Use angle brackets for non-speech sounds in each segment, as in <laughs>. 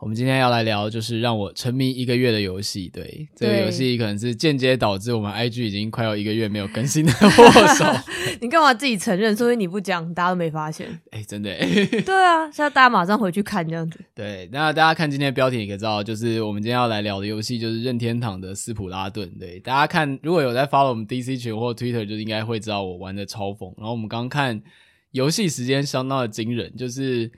我们今天要来聊，就是让我沉迷一个月的游戏。对，这个游戏可能是间接导致我们 IG 已经快要一个月没有更新的握手。<laughs> 你干嘛自己承认？所以你不讲，大家都没发现。哎、欸，真的。<laughs> 对啊，现在大家马上回去看这样子。对，那大家看今天的标题，你可知道，就是我们今天要来聊的游戏，就是任天堂的斯普拉顿。对，大家看，如果有在 follow 我们 DC 群或 Twitter，就应该会知道我玩的超疯。然后我们刚刚看游戏时间相当的惊人，就是。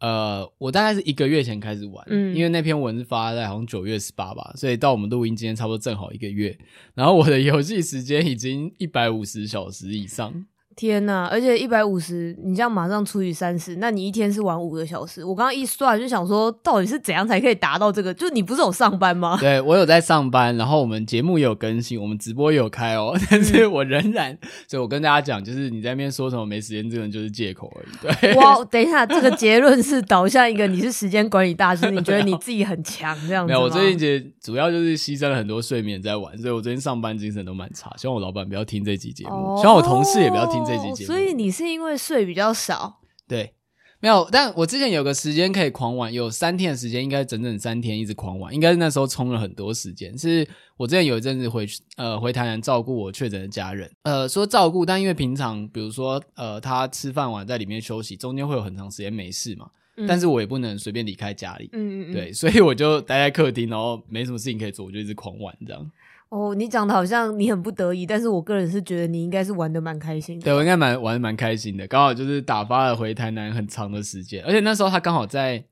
呃，我大概是一个月前开始玩，嗯，因为那篇文是发在好像九月十八吧，所以到我们录音今天差不多正好一个月，然后我的游戏时间已经一百五十小时以上。天呐，而且一百五十，你这样马上除以三十，那你一天是玩五个小时。我刚刚一算就想说，到底是怎样才可以达到这个？就你不是有上班吗？<laughs> 对，我有在上班，然后我们节目也有更新，我们直播也有开哦，但是我仍然，嗯、所以我跟大家讲，就是你在那边说什么没时间，这个就是借口而已。对，哇，等一下，这个结论是导向一个你是时间管理大师，你觉得你自己很强这样子？没有，我最近节主要就是牺牲了很多睡眠在玩，所以我最近上班精神都蛮差。希望我老板不要听这集节目，哦、希望我同事也不要听这集节目。所以你。是因为睡比较少，对，没有。但我之前有个时间可以狂玩，有三天的时间，应该整整三天一直狂玩，应该是那时候充了很多时间。是我之前有一阵子回去，呃，回台南照顾我确诊的家人，呃，说照顾，但因为平常比如说，呃，他吃饭完在里面休息，中间会有很长时间没事嘛，嗯、但是我也不能随便离开家里，嗯嗯嗯，对，所以我就待在客厅，然后没什么事情可以做，我就一直狂玩这样。哦，你讲的好像你很不得已，但是我个人是觉得你应该是玩的蛮开心的。对，我应该蛮玩的蛮开心的，刚好就是打发了回台南很长的时间，而且那时候他刚好在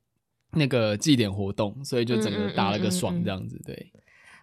那个祭典活动，所以就整个打了个爽这样子。对，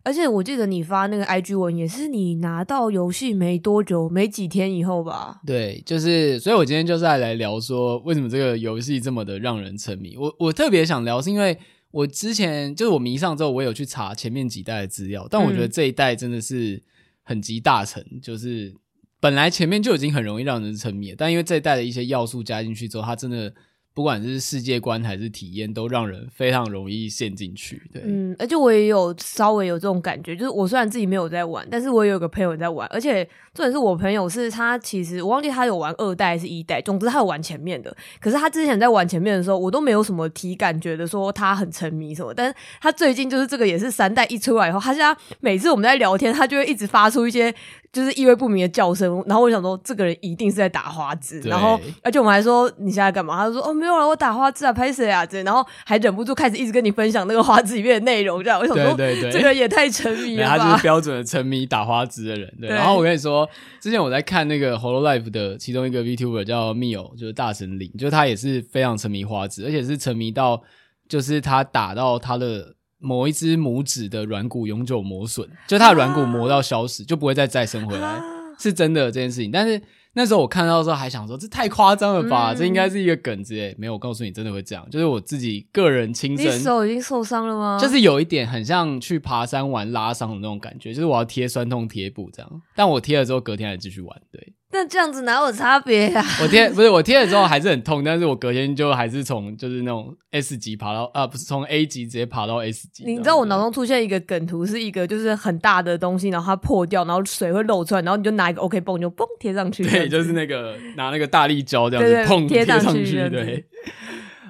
而且我记得你发那个 IG 文也是你拿到游戏没多久，没几天以后吧？对，就是，所以我今天就是来来聊说为什么这个游戏这么的让人沉迷。我我特别想聊是因为。我之前就是我迷上之后，我有去查前面几代的资料，但我觉得这一代真的是很集大成，嗯、就是本来前面就已经很容易让人沉迷，但因为这一代的一些要素加进去之后，它真的。不管是世界观还是体验，都让人非常容易陷进去。对，嗯，而且我也有稍微有这种感觉，就是我虽然自己没有在玩，但是我也有个朋友在玩，而且重点是我朋友是他其实我忘记他有玩二代还是一代，总之他有玩前面的。可是他之前在玩前面的时候，我都没有什么体感，觉得说他很沉迷什么。但是他最近就是这个也是三代一出来以后，他现在每次我们在聊天，他就会一直发出一些。就是意味不明的叫声，然后我想说，这个人一定是在打花枝，然后而且我们还说你现在干嘛？他就说哦没有了，我打花枝啊，拍谁啊？这然后还忍不住开始一直跟你分享那个花枝里面的内容，这样我想说，对对对，这个也太沉迷了吧？他就是标准的沉迷打花枝的人。对，对然后我跟你说，之前我在看那个 Holo Life 的其中一个 VTuber 叫 Mio，就是大神领，就是他也是非常沉迷花枝，而且是沉迷到就是他打到他的。某一只拇指的软骨永久磨损，就它的软骨磨到消失，就不会再再生回来，是真的这件事情。但是那时候我看到的时候还想说，这太夸张了吧？这应该是一个梗之类。没有，我告诉你，真的会这样。就是我自己个人亲身，你手已经受伤了吗？就是有一点很像去爬山玩拉伤的那种感觉，就是我要贴酸痛贴布这样。但我贴了之后，隔天还继续玩，对。那这样子哪有差别呀？<laughs> 我贴不是我贴了之后还是很痛，但是我隔天就还是从就是那种 S 级爬到啊，不是从 A 级直接爬到 S 级。你知道我脑中出现一个梗图，是一个就是很大的东西，然后它破掉，然后水会漏出来，然后你就拿一个 OK 绷就嘣贴上去。对，就是那个拿那个大力胶这样子碰贴上去，对。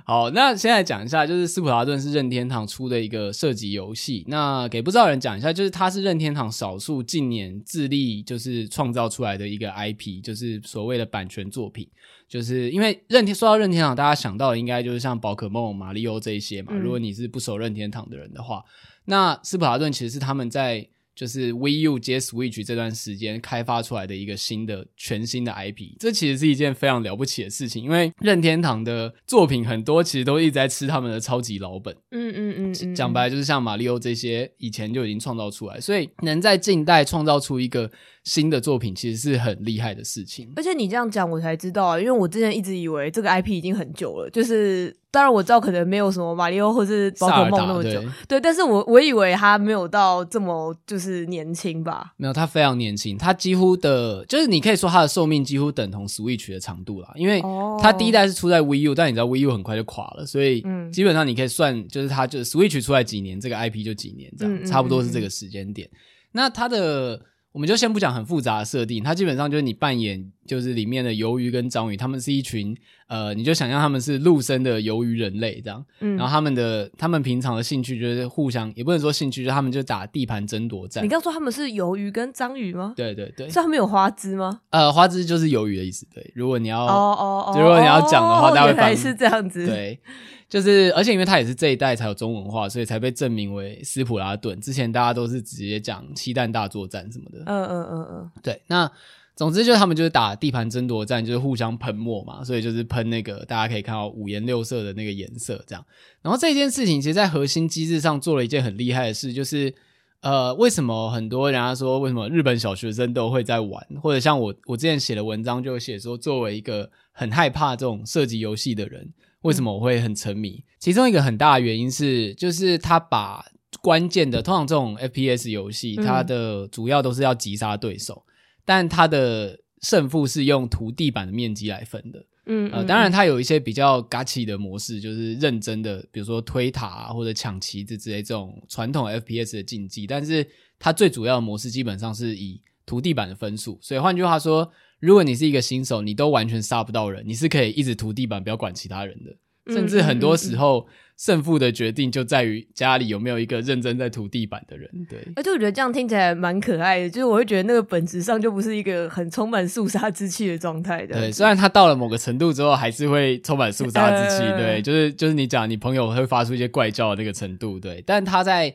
好，那现在讲一下，就是斯普拉顿是任天堂出的一个射击游戏。那给不知道的人讲一下，就是它是任天堂少数近年致力就是创造出来的一个 IP，就是所谓的版权作品。就是因为任天说到任天堂，大家想到的应该就是像宝可梦、马里奥这一些嘛。如果你是不熟任天堂的人的话，那斯普拉顿其实是他们在就是 Wii U 接 Switch 这段时间开发出来的一个新的全新的 IP，这其实是一件非常了不起的事情，因为任天堂的作品很多其实都一直在吃他们的超级老本，嗯嗯嗯，讲白了就是像马里奥这些以前就已经创造出来，所以能在近代创造出一个新的作品，其实是很厉害的事情。而且你这样讲，我才知道啊，因为我之前一直以为这个 IP 已经很久了，就是。当然我知道可能没有什么马里奥或是宝可梦那么久，对，对，但是我我以为他没有到这么就是年轻吧？没有，他非常年轻，他几乎的，就是你可以说他的寿命几乎等同 Switch 的长度啦，因为他第一代是出在 Wii U，但你知道 Wii U 很快就垮了，所以基本上你可以算，就是他就是 Switch 出来几年，这个 IP 就几年这样，差不多是这个时间点。那他的。我们就先不讲很复杂的设定，它基本上就是你扮演就是里面的鱿鱼跟章鱼，他们是一群呃，你就想象他们是陆生的鱿鱼人类这样，嗯，然后他们的他们平常的兴趣就是互相，也不能说兴趣，就是他们就打地盘争夺战。你刚说他们是鱿鱼跟章鱼吗？对对对，是他们有花枝吗？呃，花枝就是鱿鱼的意思。对，如果你要哦哦哦，如果你要讲的话，大概是这样子。对。就是，而且因为他也是这一代才有中文化，所以才被证明为斯普拉顿。之前大家都是直接讲七蛋大作战什么的。嗯嗯嗯嗯。对，那总之就是他们就是打地盘争夺战，就是互相喷墨嘛，所以就是喷那个大家可以看到五颜六色的那个颜色这样。然后这件事情其实，在核心机制上做了一件很厉害的事，就是呃，为什么很多人家说为什么日本小学生都会在玩，或者像我我之前写的文章就写说，作为一个很害怕这种射击游戏的人。为什么我会很沉迷？其中一个很大的原因是，就是他把关键的，通常这种 FPS 游戏，它的主要都是要击杀对手，但它的胜负是用涂地板的面积来分的。嗯，呃，当然它有一些比较 gachi 的模式，就是认真的，比如说推塔啊，或者抢旗子之类这种传统 FPS 的竞技，但是它最主要的模式基本上是以涂地板的分数。所以换句话说。如果你是一个新手，你都完全杀不到人，你是可以一直涂地板，不要管其他人的。甚至很多时候，胜负的决定就在于家里有没有一个认真在涂地板的人。对，而且我觉得这样听起来蛮可爱的，就是我会觉得那个本质上就不是一个很充满肃杀之气的状态的。对，虽然他到了某个程度之后，还是会充满肃杀之气。<laughs> 对，就是就是你讲你朋友会发出一些怪叫的那个程度。对，但他在。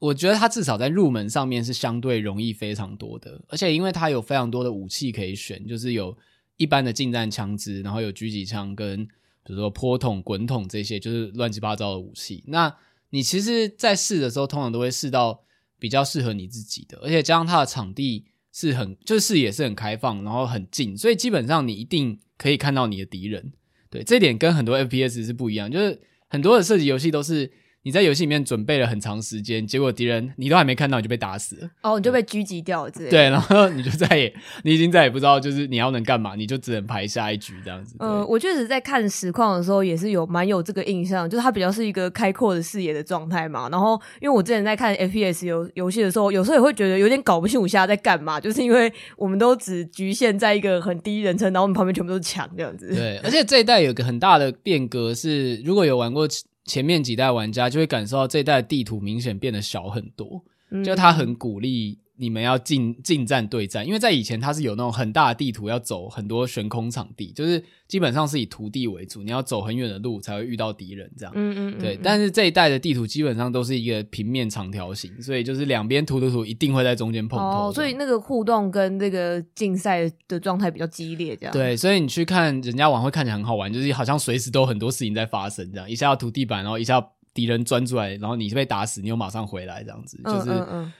我觉得他至少在入门上面是相对容易非常多的，而且因为他有非常多的武器可以选，就是有一般的近战枪支，然后有狙击枪跟比如说坡桶、滚筒这些，就是乱七八糟的武器。那你其实，在试的时候，通常都会试到比较适合你自己的，而且加上它的场地是很，就是视野是很开放，然后很近，所以基本上你一定可以看到你的敌人。对，这点跟很多 FPS 是不一样，就是很多的射击游戏都是。你在游戏里面准备了很长时间，结果敌人你都还没看到，你就被打死了。哦，你就被狙击掉了之类的。对，然后你就再也，你已经再也不知道，就是你要能干嘛，你就只能排下一局这样子。呃，我确实在看实况的时候，也是有蛮有这个印象，就是它比较是一个开阔的视野的状态嘛。然后，因为我之前在看 FPS 游游戏的时候，有时候也会觉得有点搞不清楚现在在干嘛，就是因为我们都只局限在一个很低人称，然后我们旁边全部都是墙这样子。对，而且这一代有个很大的变革是，如果有玩过。前面几代玩家就会感受到这一代的地图明显变得小很多，就他很鼓励。你们要近近战对战，因为在以前它是有那种很大的地图，要走很多悬空场地，就是基本上是以土地为主，你要走很远的路才会遇到敌人这样。嗯嗯，嗯，对。但是这一代的地图基本上都是一个平面长条形，所以就是两边涂涂涂一定会在中间碰头。哦，所以那个互动跟这个竞赛的状态比较激烈，这样。对，所以你去看人家玩会看起来很好玩，就是好像随时都很多事情在发生，这样一下要涂地板，然后一下敌人钻出来，然后你被打死，你又马上回来，这样子就是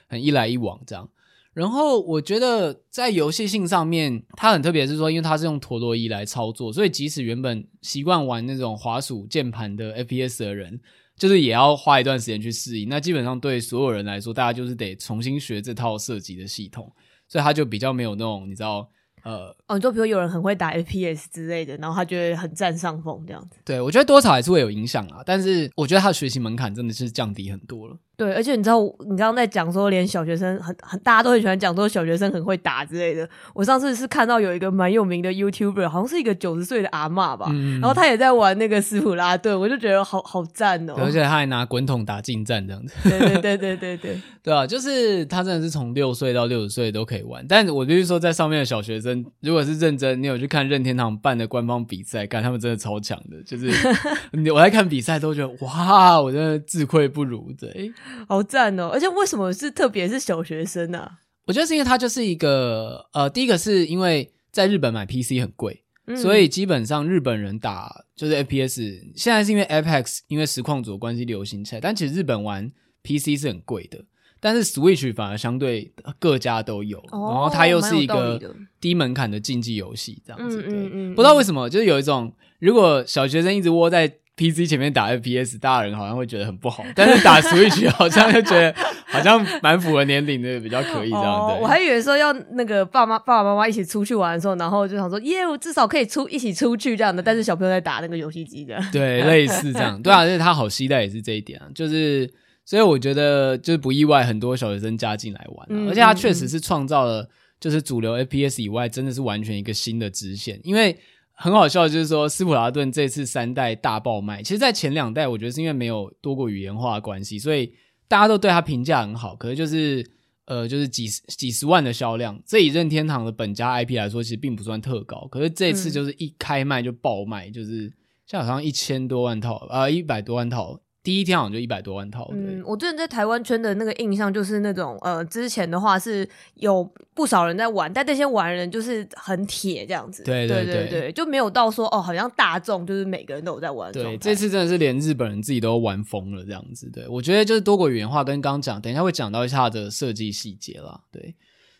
很一来一往这样。然后我觉得在游戏性上面，它很特别，是说因为它是用陀螺仪来操作，所以即使原本习惯玩那种滑鼠键盘的 FPS 的人，就是也要花一段时间去适应。那基本上对所有人来说，大家就是得重新学这套设计的系统，所以它就比较没有那种你知道。呃，哦，你就比如有人很会打 FPS 之类的，然后他就会很占上风这样子。对，我觉得多少还是会有影响啊，但是我觉得他的学习门槛真的是降低很多了。对，而且你知道，你刚刚在讲说，连小学生很很，大家都很喜欢讲说小学生很会打之类的。我上次是看到有一个蛮有名的 YouTuber，好像是一个九十岁的阿嬷吧，嗯，然后他也在玩那个斯普拉顿，我就觉得好好赞哦。而且他还拿滚筒打近战这样子。对对对对对对，<laughs> 对啊，就是他真的是从六岁到六十岁都可以玩。但我就是说，在上面的小学生，如果是认真，你有去看任天堂办的官方比赛，看他们真的超强的。就是 <laughs> 我在看比赛都觉得哇，我真的自愧不如。对。好赞哦！而且为什么是特别是小学生呢、啊？我觉得是因为它就是一个呃，第一个是因为在日本买 PC 很贵，嗯、所以基本上日本人打就是 FPS，现在是因为 Apex 因为实况主的关系流行起来，但其实日本玩 PC 是很贵的。但是 Switch 反而相对各家都有，哦、然后它又是一个低门槛的竞技游戏，这样子。嗯嗯嗯。不知道为什么，就是有一种，如果小学生一直窝在 PC 前面打 FPS，大人好像会觉得很不好。<laughs> 但是打 Switch 好像就觉得 <laughs> 好像蛮符合年龄的，比较可以这样。哦、对我还以为说要那个爸妈爸爸妈妈一起出去玩的时候，然后就想说耶，我至少可以出一起出去这样的。但是小朋友在打那个游戏机的，对，<laughs> 类似这样。对啊，而且他好期待也是这一点啊，就是。所以我觉得就是不意外，很多小学生加进来玩，嗯、而且他确实是创造了就是主流 FPS 以外，真的是完全一个新的支线。因为很好笑，就是说斯普拉顿这次三代大爆卖，其实，在前两代我觉得是因为没有多过语言化的关系，所以大家都对它评价很好。可是就是呃，就是几十几十万的销量，这以任天堂的本家 IP 来说，其实并不算特高。可是这次就是一开卖就爆卖，就是像好像一千多万套，呃，一百多万套。第一天好像就一百多万套。嗯，我之前在台湾圈的那个印象就是那种，呃，之前的话是有不少人在玩，但那些玩人就是很铁这样子。对对对，对就没有到说哦，好像大众就是每个人都有在玩。对，这次真的是连日本人自己都玩疯了这样子。对，我觉得就是多国语言化，跟刚刚讲，等一下会讲到一下的设计细节啦。对，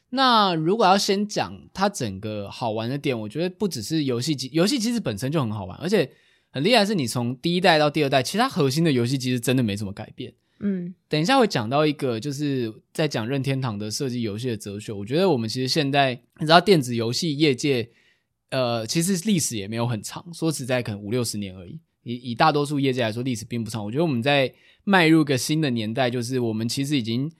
那如果要先讲它整个好玩的点，我觉得不只是游戏机，游戏机制本身就很好玩，而且。很厉害，是你从第一代到第二代，其实它核心的游戏机制真的没怎么改变。嗯，等一下会讲到一个，就是在讲任天堂的设计游戏的哲学。我觉得我们其实现在你知道电子游戏业界，呃，其实历史也没有很长，说实在，可能五六十年而已。以以大多数业界来说，历史并不长。我觉得我们在迈入一个新的年代，就是我们其实已经。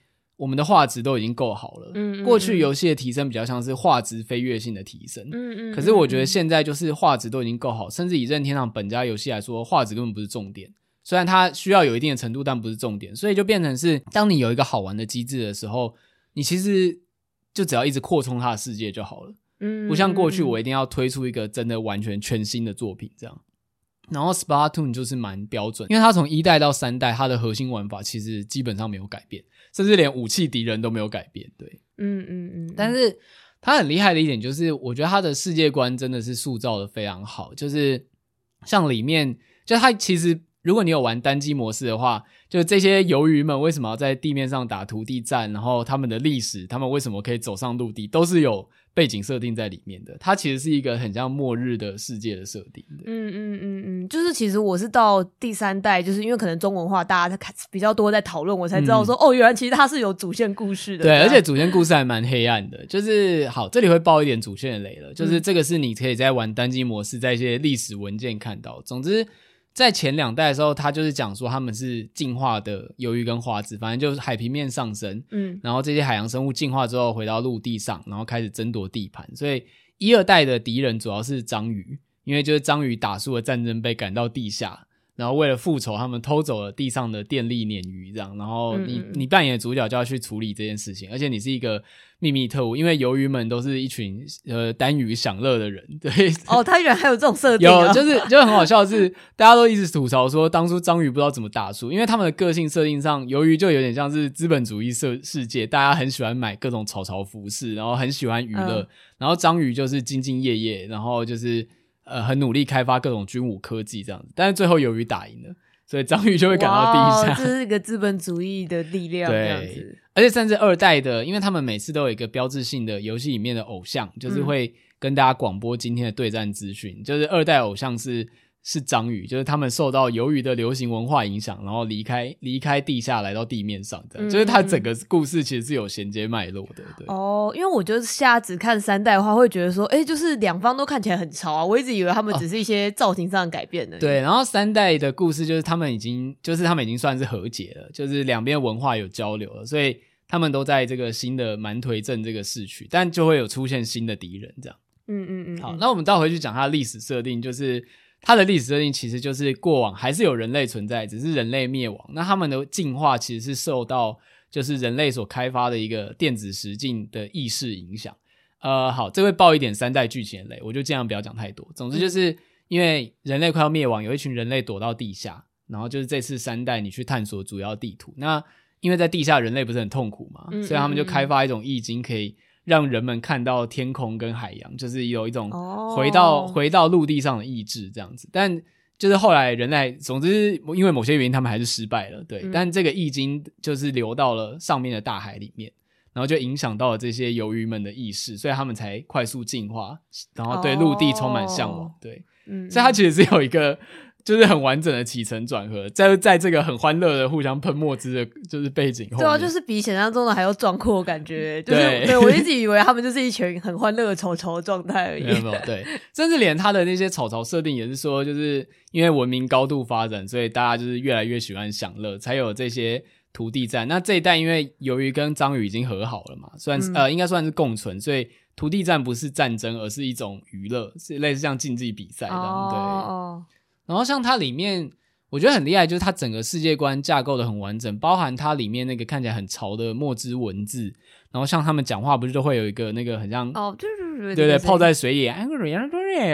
我们的画质都已经够好了。嗯，嗯，嗯，过去游戏的提升比较像是画质飞跃性的提升。嗯嗯，嗯，嗯。可是我觉得现在就是画质都已经够好，甚至以任天堂本家游戏来说，画质根本不是重点。虽然它需要有一定的程度，但不是重点。所以就变成是，当你有一个好玩的机制的时候，你其实就只要一直扩充它的世界就好了。嗯，不像过去我一定要推出一个真的完全全新的作品这样。然后 Splatoon 就是蛮标准，因为它从一代到三代，它的核心玩法其实基本上没有改变。甚至连武器敌人都没有改变，对，嗯嗯嗯。但是他很厉害的一点就是，我觉得他的世界观真的是塑造的非常好。就是像里面，就他其实，如果你有玩单机模式的话，就这些鱿鱼们为什么要在地面上打土地战，然后他们的历史，他们为什么可以走上陆地，都是有。背景设定在里面的，它其实是一个很像末日的世界的设定的。嗯嗯嗯嗯，就是其实我是到第三代，就是因为可能中文化大家在比较多在讨论，我才知道说、嗯、哦，原来其实它是有主线故事的。对，而且主线故事还蛮黑暗的。就是好，这里会爆一点主线的雷了。就是这个是你可以在玩单机模式，在一些历史文件看到。总之。在前两代的时候，他就是讲说他们是进化的鱿鱼跟花枝，反正就是海平面上升，嗯，然后这些海洋生物进化之后回到陆地上，然后开始争夺地盘。所以一二代的敌人主要是章鱼，因为就是章鱼打输了战争被赶到地下。然后为了复仇，他们偷走了地上的电力鲶鱼，这样。然后你你扮演的主角就要去处理这件事情，而且你是一个秘密特务，因为鱿鱼们都是一群呃单鱼享乐的人。<laughs> 对哦，他原来还有这种设定，啊，有就是就很好笑的是，大家都一直吐槽说当初章鱼不知道怎么打输，因为他们的个性设定上，鱿鱼就有点像是资本主义世世界，大家很喜欢买各种草草服饰，然后很喜欢娱乐，嗯、然后章鱼就是兢兢业业，然后就是。呃，很努力开发各种军武科技这样子，但是最后由于打赢了，所以张宇就会感到低下。这是一个资本主义的力量，这样子。对，而且甚至二代的，因为他们每次都有一个标志性的游戏里面的偶像，就是会跟大家广播今天的对战资讯，嗯、就是二代偶像是。是章鱼，就是他们受到鱿鱼的流行文化影响，然后离开离开地下来到地面上的，嗯、就是它整个故事其实是有衔接脉络的。对哦，因为我觉得现在只看三代的话，会觉得说，哎、欸，就是两方都看起来很潮啊。我一直以为他们只是一些造型上的改变的。对，然后三代的故事就是他们已经，就是他们已经算是和解了，就是两边文化有交流了，所以他们都在这个新的蛮颓镇这个市区，但就会有出现新的敌人这样。嗯嗯嗯。好，那我们倒回去讲它的历史设定，就是。它的历史设定其实就是过往还是有人类存在，只是人类灭亡。那他们的进化其实是受到就是人类所开发的一个电子实境的意识影响。呃，好，这会爆一点三代剧情的雷，我就尽量不要讲太多。总之就是因为人类快要灭亡，有一群人类躲到地下，然后就是这次三代你去探索主要地图。那因为在地下人类不是很痛苦嘛，嗯、所以他们就开发一种易经，可以让人们看到天空跟海洋，就是有一种回到、哦、回到陆地上的意志这样子。但就是后来人类，总之因为某些原因，他们还是失败了。对，嗯、但这个易经就是流到了上面的大海里面，然后就影响到了这些鱿鱼们的意识，所以他们才快速进化，然后对陆地充满向往。哦、对，嗯，所以它其实是有一个。就是很完整的起承转合，在在这个很欢乐的互相喷墨汁的，就是背景后。对啊，就是比想象中的还要壮阔，感觉。<laughs> 就是、对，对我一直以为他们就是一群很欢乐的草草的状态而已。没有，没有，对，甚至连他的那些草草设定也是说，就是因为文明高度发展，所以大家就是越来越喜欢享乐，才有这些土地战。那这一代因为由于跟章鱼已经和好了嘛，算是、嗯、呃应该算是共存，所以土地战不是战争，而是一种娱乐，是类似像竞技比赛这样。哦对。哦然后像它里面，我觉得很厉害，就是它整个世界观架构的很完整，包含它里面那个看起来很潮的墨汁文字。然后像他们讲话，不是都会有一个那个很像哦，对对对，对对，泡在水里，这样子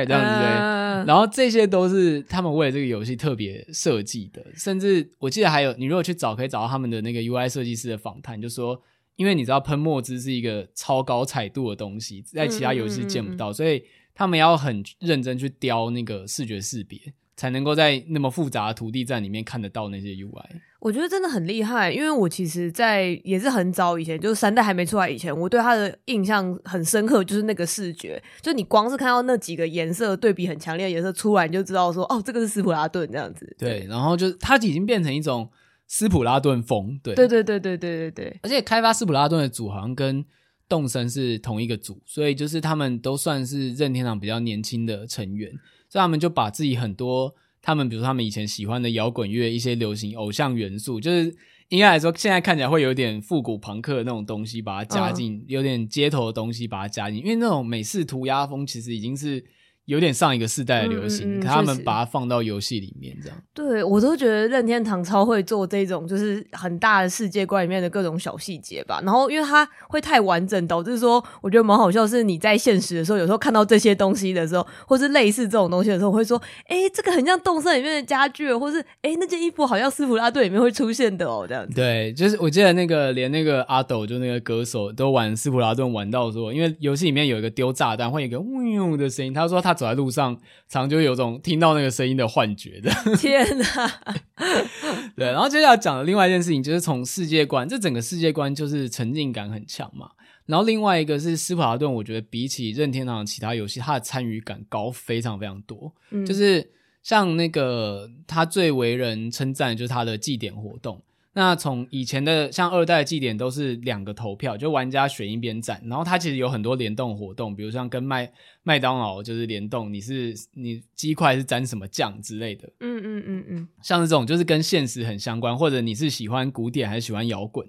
对。然后这些都是他们为了这个游戏特别设计的，甚至我记得还有，你如果去找，可以找到他们的那个 UI 设计师的访谈，就说，因为你知道喷墨汁是一个超高彩度的东西，在其他游戏见不到，所以他们要很认真去雕那个视觉识别。才能够在那么复杂的土地战里面看得到那些 UI，我觉得真的很厉害。因为我其实，在也是很早以前，就是三代还没出来以前，我对它的印象很深刻，就是那个视觉，就你光是看到那几个颜色对比很强烈的颜色出来，你就知道说，哦，这个是斯普拉顿这样子。对，然后就它已经变成一种斯普拉顿风。对，对，对，对，对，对，对，对。而且开发斯普拉顿的组好像跟动森是同一个组，所以就是他们都算是任天堂比较年轻的成员。所以他们就把自己很多，他们比如说他们以前喜欢的摇滚乐，一些流行偶像元素，就是应该来说，现在看起来会有点复古朋克的那种东西，把它加进，有点街头的东西把它加进，因为那种美式涂鸦风其实已经是。有点上一个世代的流行，嗯嗯、他们把它放到游戏里面，这样。对，我都觉得任天堂超会做这种，就是很大的世界观里面的各种小细节吧。然后，因为它会太完整，导致说，我觉得蛮好笑。是你在现实的时候，有时候看到这些东西的时候，或是类似这种东西的时候，我会说，哎、欸，这个很像动森里面的家具，或是哎、欸，那件衣服好像斯普拉顿里面会出现的哦，这样子。对，就是我记得那个连那个阿斗，就那个歌手，都玩斯普拉顿玩到说，因为游戏里面有一个丢炸弹，会有一个嗡嗡的声音。他说他走在路上。常就有种听到那个声音的幻觉的。天哪！<laughs> 对，然后接下来讲的另外一件事情，就是从世界观，这整个世界观就是沉浸感很强嘛。然后另外一个是斯普拉顿，我觉得比起任天堂其他游戏，它的参与感高非常非常多。嗯，就是像那个他最为人称赞的就是他的祭典活动。那从以前的像二代祭典都是两个投票，就玩家选一边站，然后它其实有很多联动活动，比如像跟麦麦当劳就是联动，你是你鸡块是沾什么酱之类的，嗯嗯嗯嗯，像这种就是跟现实很相关，或者你是喜欢古典还是喜欢摇滚？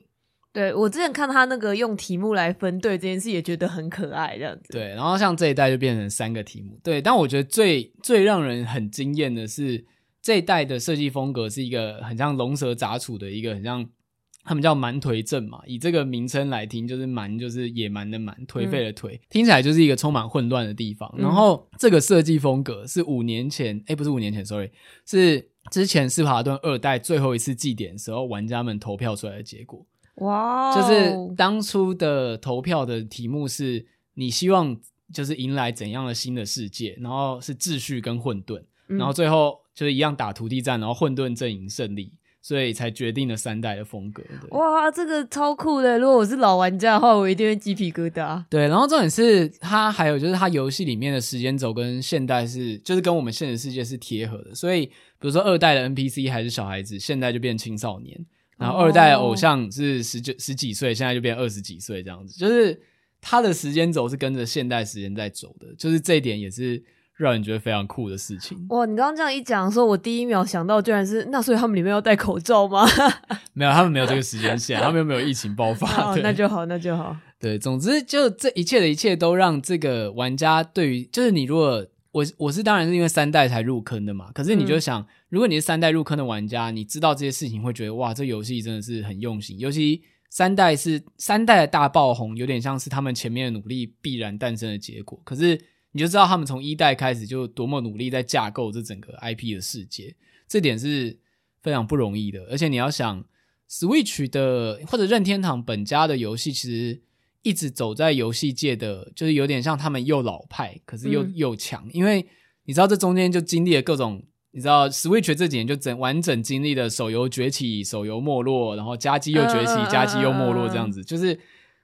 对，我之前看他那个用题目来分队这件事，也觉得很可爱这样子。对，然后像这一代就变成三个题目，对，但我觉得最最让人很惊艳的是。这一代的设计风格是一个很像龙蛇杂处的一个很像，他们叫蛮颓镇嘛，以这个名称来听，就是蛮就是野蛮的蛮，颓废的颓，嗯、听起来就是一个充满混乱的地方。然后这个设计风格是五年前，诶不是五年前，sorry，是之前斯普拉顿二代最后一次祭典的时候，玩家们投票出来的结果。哇，就是当初的投票的题目是你希望就是迎来怎样的新的世界，然后是秩序跟混沌，然后最后。就是一样打土地战，然后混沌阵营胜利，所以才决定了三代的风格。哇，这个超酷的！如果我是老玩家的话，我一定会鸡皮疙瘩。对，然后重点是它还有就是它游戏里面的时间轴跟现代是，就是跟我们现实世界是贴合的。所以，比如说二代的 NPC 还是小孩子，现在就变青少年；然后二代的偶像是十九十几岁，现在就变二十几岁这样子。就是它的时间轴是跟着现代时间在走的，就是这一点也是。让人觉得非常酷的事情哇！你刚刚这样一讲的时候，我第一秒想到居然是那，所以他们里面要戴口罩吗？<laughs> 没有，他们没有这个时间线，他们又没有疫情爆发。哦，那就好，那就好。对，总之就这一切的一切都让这个玩家对于，就是你如果我我是当然是因为三代才入坑的嘛，可是你就想，嗯、如果你是三代入坑的玩家，你知道这些事情会觉得哇，这游戏真的是很用心，尤其三代是三代的大爆红，有点像是他们前面的努力必然诞生的结果，可是。你就知道他们从一代开始就多么努力在架构这整个 IP 的世界，这点是非常不容易的。而且你要想，Switch 的或者任天堂本家的游戏，其实一直走在游戏界的，就是有点像他们又老派，可是又、嗯、又强，因为你知道这中间就经历了各种。你知道 Switch 这几年就整完整经历了手游崛起、手游没落，然后家机又崛起、家机又没落这样子。就是，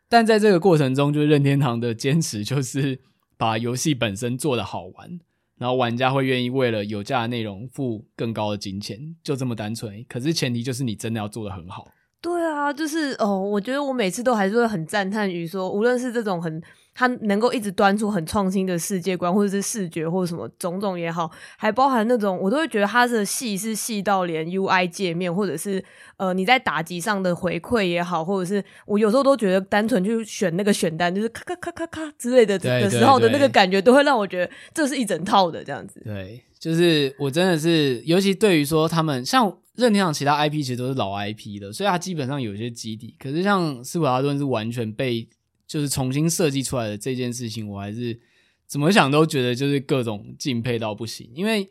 但在这个过程中，就是任天堂的坚持就是把游戏本身做得好玩，然后玩家会愿意为了有价的内容付更高的金钱，就这么单纯。可是前提就是你真的要做得很好。对啊，就是哦，我觉得我每次都还是会很赞叹于说，无论是这种很。他能够一直端出很创新的世界观，或者是视觉，或者什么种种也好，还包含那种我都会觉得他的细是细到连 UI 界面，或者是呃你在打击上的回馈也好，或者是我有时候都觉得单纯去选那个选单，就是咔咔咔咔咔之类的的时候的那个感觉，都会让我觉得这是一整套的这样子。对，就是我真的是，尤其对于说他们像任天堂其他 IP 其实都是老 IP 的，所以它基本上有些基底。可是像斯普拉顿是完全被。就是重新设计出来的这件事情，我还是怎么想都觉得就是各种敬佩到不行。因为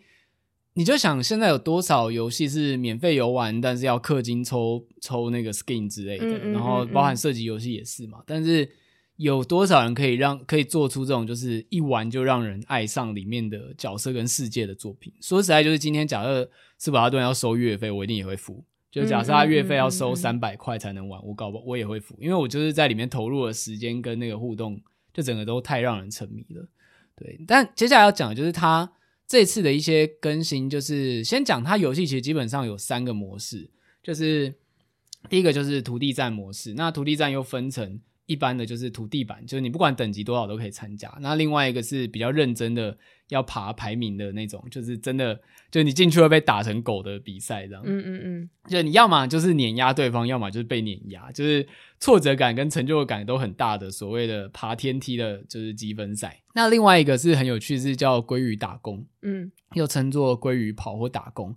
你就想现在有多少游戏是免费游玩，但是要氪金抽抽那个 skin 之类的，嗯嗯嗯嗯，然后包含射击游戏也是嘛。但是有多少人可以让可以做出这种就是一玩就让人爱上里面的角色跟世界的作品？说实在，就是今天假设斯普拉顿要收月费，我一定也会付。就假设他月费要收三百块才能玩，我搞不我也会付，因为我就是在里面投入的时间跟那个互动，就整个都太让人沉迷了。对，但接下来要讲的就是他这次的一些更新，就是先讲他游戏其实基本上有三个模式，就是第一个就是土地战模式，那土地战又分成。一般的就是土地板，就是你不管等级多少都可以参加。那另外一个是比较认真的，要爬排名的那种，就是真的，就是你进去会被打成狗的比赛这样。嗯嗯嗯，就你要么就是碾压对方，要么就是被碾压，就是挫折感跟成就感都很大的所谓的爬天梯的，就是积分赛。那另外一个是很有趣，是叫鲑鱼打工，嗯，又称作鲑鱼跑或打工。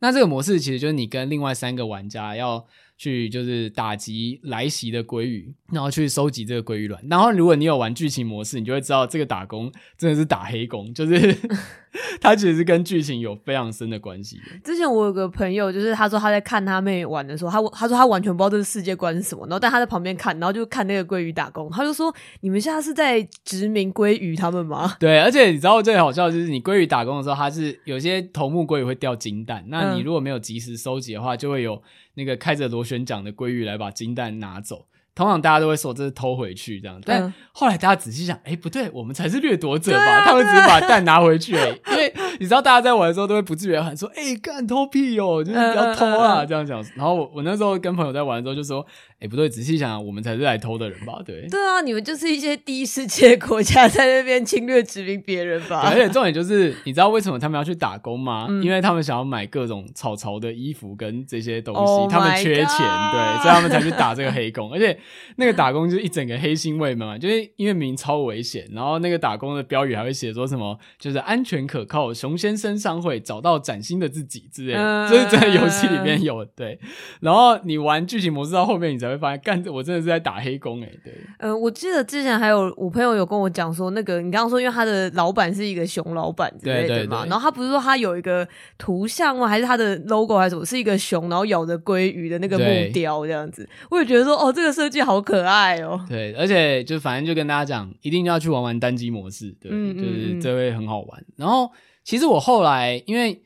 那这个模式其实就是你跟另外三个玩家要。去就是打击来袭的鲑鱼，然后去收集这个鲑鱼卵。然后如果你有玩剧情模式，你就会知道这个打工真的是打黑工，就是 <laughs> <laughs> 它其实是跟剧情有非常深的关系。之前我有个朋友，就是他说他在看他妹玩的时候，他他说他完全不知道这个世界观是什么，然后但他在旁边看，然后就看那个鲑鱼打工，他就说：“你们现在是在殖民鲑鱼他们吗？” <laughs> 对，而且你知道最好笑的就是你鲑鱼打工的时候，它是有些头目鲑鱼会掉金蛋，那你如果没有及时收集的话，就会有。那个开着螺旋桨的鲑鱼来把金蛋拿走，通常大家都会说这是偷回去这样，但后来大家仔细想，哎、欸，不对，我们才是掠夺者吧？啊、他们只是把蛋拿回去，而已，<laughs> 因为你知道大家在玩的时候都会不自觉喊说，哎、欸，干偷屁哦，就是不要偷啊，这样讲。然后我我那时候跟朋友在玩的时候就说。哎、欸，不对，仔细想想，我们才是来偷的人吧？对，对啊，你们就是一些第一世界国家在那边侵略殖民别人吧？而且重点就是，你知道为什么他们要去打工吗？嗯、因为他们想要买各种草草的衣服跟这些东西，oh、他们缺钱，对，所以他们才去打这个黑工。<laughs> 而且那个打工就是一整个黑心味嘛，就是因为明超危险，然后那个打工的标语还会写说什么，就是安全可靠，熊先生商会找到崭新的自己之类的，这、嗯、是在游戏里面有对。然后你玩剧情模式到后面，你才。会发现干这我真的是在打黑工哎、欸，对，呃，我记得之前还有我朋友有跟我讲说，那个你刚刚说，因为他的老板是一个熊老板之类的嘛，对对对，然后他不是说他有一个图像吗？还是他的 logo 还是什么？是一个熊，然后咬着鲑鱼的那个木雕这样子，我也觉得说，哦，这个设计好可爱哦。对，而且就反正就跟大家讲，一定要去玩玩单机模式，对，嗯嗯嗯，就是这会很好玩。然后其实我后来，因为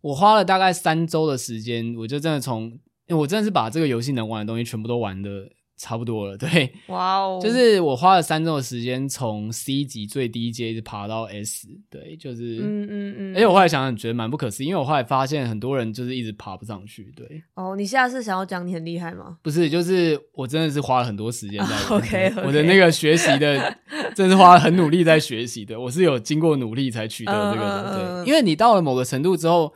我花了大概三周的时间，我就真的从。因为我真的是把这个游戏能玩的东西全部都玩的差不多了，<laughs> 对，哇哦，就是我花了三周的时间从 C 级最低阶一直爬到 S，对，就是，嗯嗯嗯，而且我后来想想觉得蛮不可思议，因为我后来发现很多人就是一直爬不上去，对。哦，你现在是想要讲你很厉害吗？不是，就是我真的是花了很多时间在玩，OK，我的那个学习的，真的是花了很努力在学习的，我是有经过努力才取得这个的，对，因为你到了某个程度之后，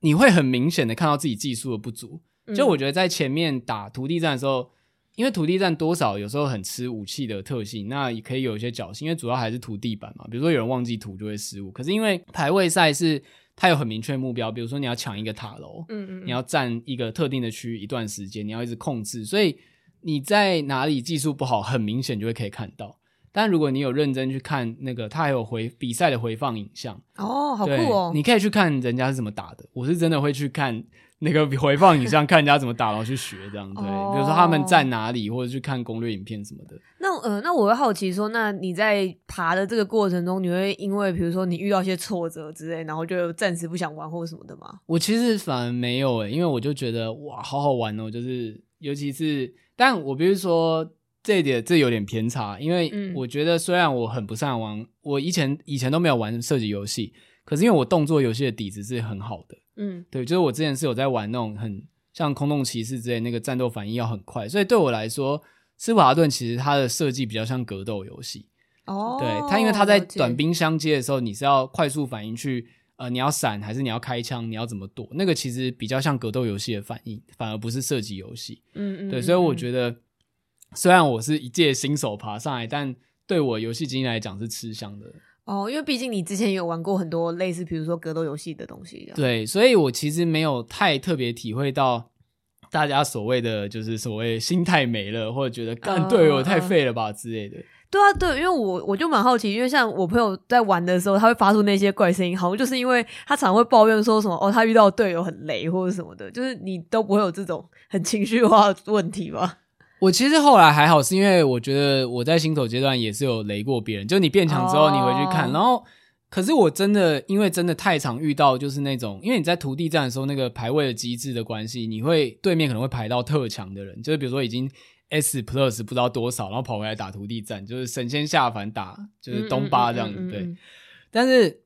你会很明显的看到自己技术的不足。就我觉得在前面打土地战的时候，因为土地战多少有时候很吃武器的特性，那也可以有一些侥幸，因为主要还是土地板嘛。比如说有人忘记土就会失误，可是因为排位赛是它有很明确目标，比如说你要抢一个塔楼，嗯嗯，你要占一个特定的区域一段时间，你要一直控制，所以你在哪里技术不好，很明显就会可以看到。但如果你有认真去看那个，他还有回比赛的回放影像哦，好酷哦！你可以去看人家是怎么打的。我是真的会去看那个回放影像，看人家怎么打，然后去学这样。对，哦、比如说他们在哪里，或者去看攻略影片什么的。那呃，那我会好奇说，那你在爬的这个过程中，你会因为比如说你遇到一些挫折之类，然后就暂时不想玩或什么的吗？我其实反而没有诶、欸，因为我就觉得哇，好好玩哦，就是尤其是，但我比如说。这一点这有点偏差，因为我觉得虽然我很不擅长玩，我以前以前都没有玩射击游戏，可是因为我动作游戏的底子是很好的，嗯，对，就是我之前是有在玩那种很像空洞骑士之类那个战斗反应要很快，所以对我来说，斯普达顿其实它的设计比较像格斗游戏，哦，对，它因为它在短兵相接的时候，你是要快速反应去，呃，你要闪还是你要开枪，你要怎么躲，那个其实比较像格斗游戏的反应，反而不是射击游戏，嗯嗯，对，所以我觉得。虽然我是一届新手爬上来，但对我游戏经验来讲是吃香的哦。因为毕竟你之前有玩过很多类似，比如说格斗游戏的东西。对，所以我其实没有太特别体会到大家所谓的就是所谓心态没了，或者觉得干队友太废了吧之类的。对啊，对，因为我我就蛮好奇，因为像我朋友在玩的时候，他会发出那些怪声音，好像就是因为他常会抱怨说什么哦，他遇到队友很雷或者什么的，就是你都不会有这种很情绪化的问题吗？我其实后来还好，是因为我觉得我在新手阶段也是有雷过别人。就你变强之后，你回去看，oh. 然后可是我真的因为真的太常遇到，就是那种因为你在徒弟战的时候，那个排位的机制的关系，你会对面可能会排到特强的人，就是比如说已经 S Plus 不知道多少，然后跑回来打徒弟战，就是神仙下凡打就是东巴这样子。嗯嗯嗯嗯嗯对，但是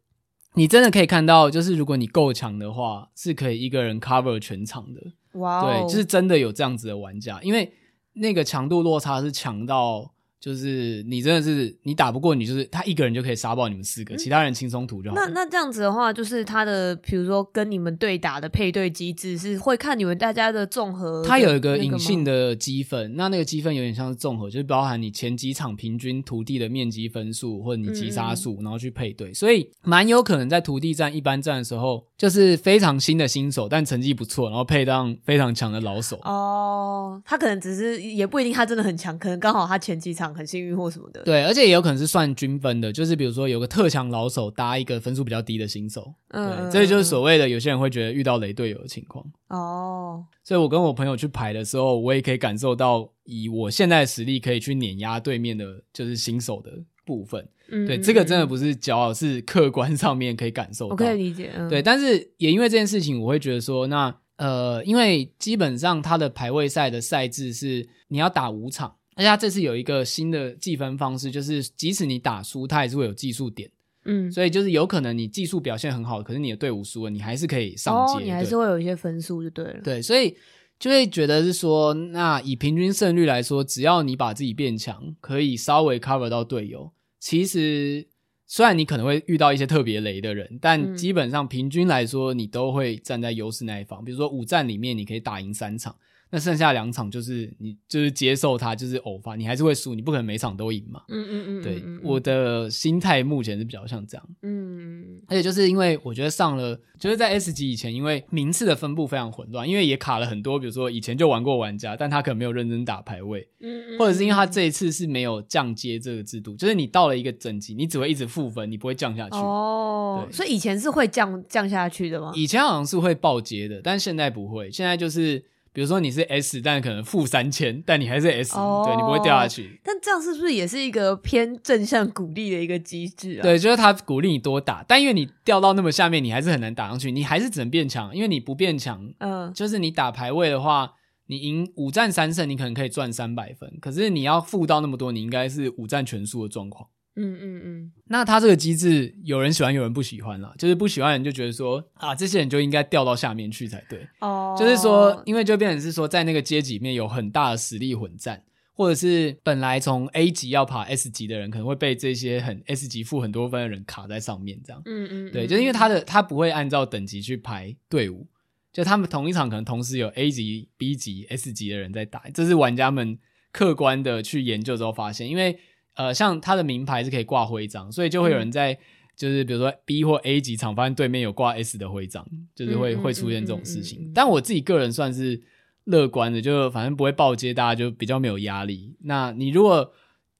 你真的可以看到，就是如果你够强的话，是可以一个人 cover 全场的。哇，Wow. 对，就是真的有这样子的玩家，因为。那个强度落差是强到。就是你真的是你打不过你，就是他一个人就可以杀爆你们四个，嗯、其他人轻松屠就好。那那这样子的话，就是他的比如说跟你们对打的配对机制是会看你们大家的综合。他有一个隐性的积分，那那个积分有点像是综合，就是包含你前几场平均土地的面积分数或者你击杀数，然后去配对。所以蛮有可能在土地战一般战的时候，就是非常新的新手，但成绩不错，然后配上非常强的老手。哦，他可能只是也不一定，他真的很强，可能刚好他前几场。很幸运或什么的，对，而且也有可能是算均分的，就是比如说有个特强老手搭一个分数比较低的新手，嗯，对，这就是所谓的有些人会觉得遇到雷队友的情况。哦，所以我跟我朋友去排的时候，我也可以感受到，以我现在的实力可以去碾压对面的，就是新手的部分。嗯，对，这个真的不是骄傲，是客观上面可以感受到。我可以理解，嗯，对，但是也因为这件事情，我会觉得说，那呃，因为基本上他的排位赛的赛制是你要打五场。而且他这次有一个新的计分方式，就是即使你打输，他也是会有技术点。嗯，所以就是有可能你技术表现很好，可是你的队伍输了，你还是可以上街，哦，你还是会有一些分数就对了。对，所以就会觉得是说，那以平均胜率来说，只要你把自己变强，可以稍微 cover 到队友。其实虽然你可能会遇到一些特别雷的人，但基本上平均来说，你都会站在优势那一方。比如说五战里面，你可以打赢三场。那剩下两场就是你就是接受它，就是偶发，你还是会输，你不可能每场都赢嘛。嗯嗯嗯，对，我的心态目前是比较像这样。嗯，而且就是因为我觉得上了，就是在 S 级以前，因为名次的分布非常混乱，因为也卡了很多，比如说以前就玩过玩家，但他可能没有认真打排位，嗯，或者是因为他这一次是没有降阶这个制度，就是你到了一个等级，你只会一直负分，你不会降下去。哦，对，所以以前是会降降下去的吗？以前好像是会爆阶的，但现在不会，现在就是。比如说你是 S，但可能负三千，但你还是 S，、oh, 对，你不会掉下去。但这样是不是也是一个偏正向鼓励的一个机制啊？对，就是他鼓励你多打，但因为你掉到那么下面，你还是很难打上去，你还是只能变强。因为你不变强，嗯，就是你打排位的话，你赢五战三胜，你可能可以赚三百分，可是你要负到那么多，你应该是五战全输的状况。嗯嗯嗯，嗯那他这个机制有人喜欢，有人不喜欢啦。就是不喜欢人就觉得说啊，这些人就应该掉到下面去才对。哦，就是说，因为就变成是说，在那个阶级里面有很大的实力混战，或者是本来从 A 级要爬 S 级的人，可能会被这些很 S 级负很多分的人卡在上面，这样。嗯嗯，对，就是因为他的他不会按照等级去排队伍，就他们同一场可能同时有 A 级、B 级、S 级的人在打，这是玩家们客观的去研究之后发现，因为。呃，像他的名牌是可以挂徽章，所以就会有人在，嗯、就是比如说 B 或 A 级场发现对面有挂 S 的徽章，就是会、嗯、会出现这种事情。嗯嗯嗯嗯、但我自己个人算是乐观的，就反正不会爆接，大家就比较没有压力。那你如果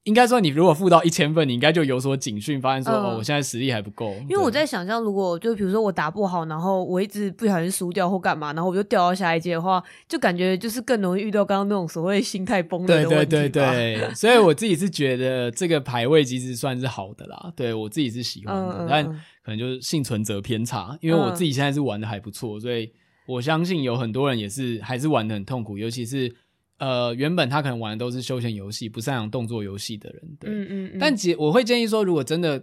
应该说，你如果付到一千份，你应该就有所警讯，发现说、嗯、哦，我现在实力还不够。因为我在想象，如果就比如说我打不好，然后我一直不小心输掉或干嘛，然后我就掉到下一阶的话，就感觉就是更容易遇到刚刚那种所谓心态崩的问题。对对对对，所以我自己是觉得这个排位其实算是好的啦，对我自己是喜欢的，嗯、但可能就是幸存者偏差，因为我自己现在是玩的还不错，所以我相信有很多人也是还是玩的很痛苦，尤其是。呃，原本他可能玩的都是休闲游戏，不擅长动作游戏的人，对，嗯嗯嗯。但其我会建议说，如果真的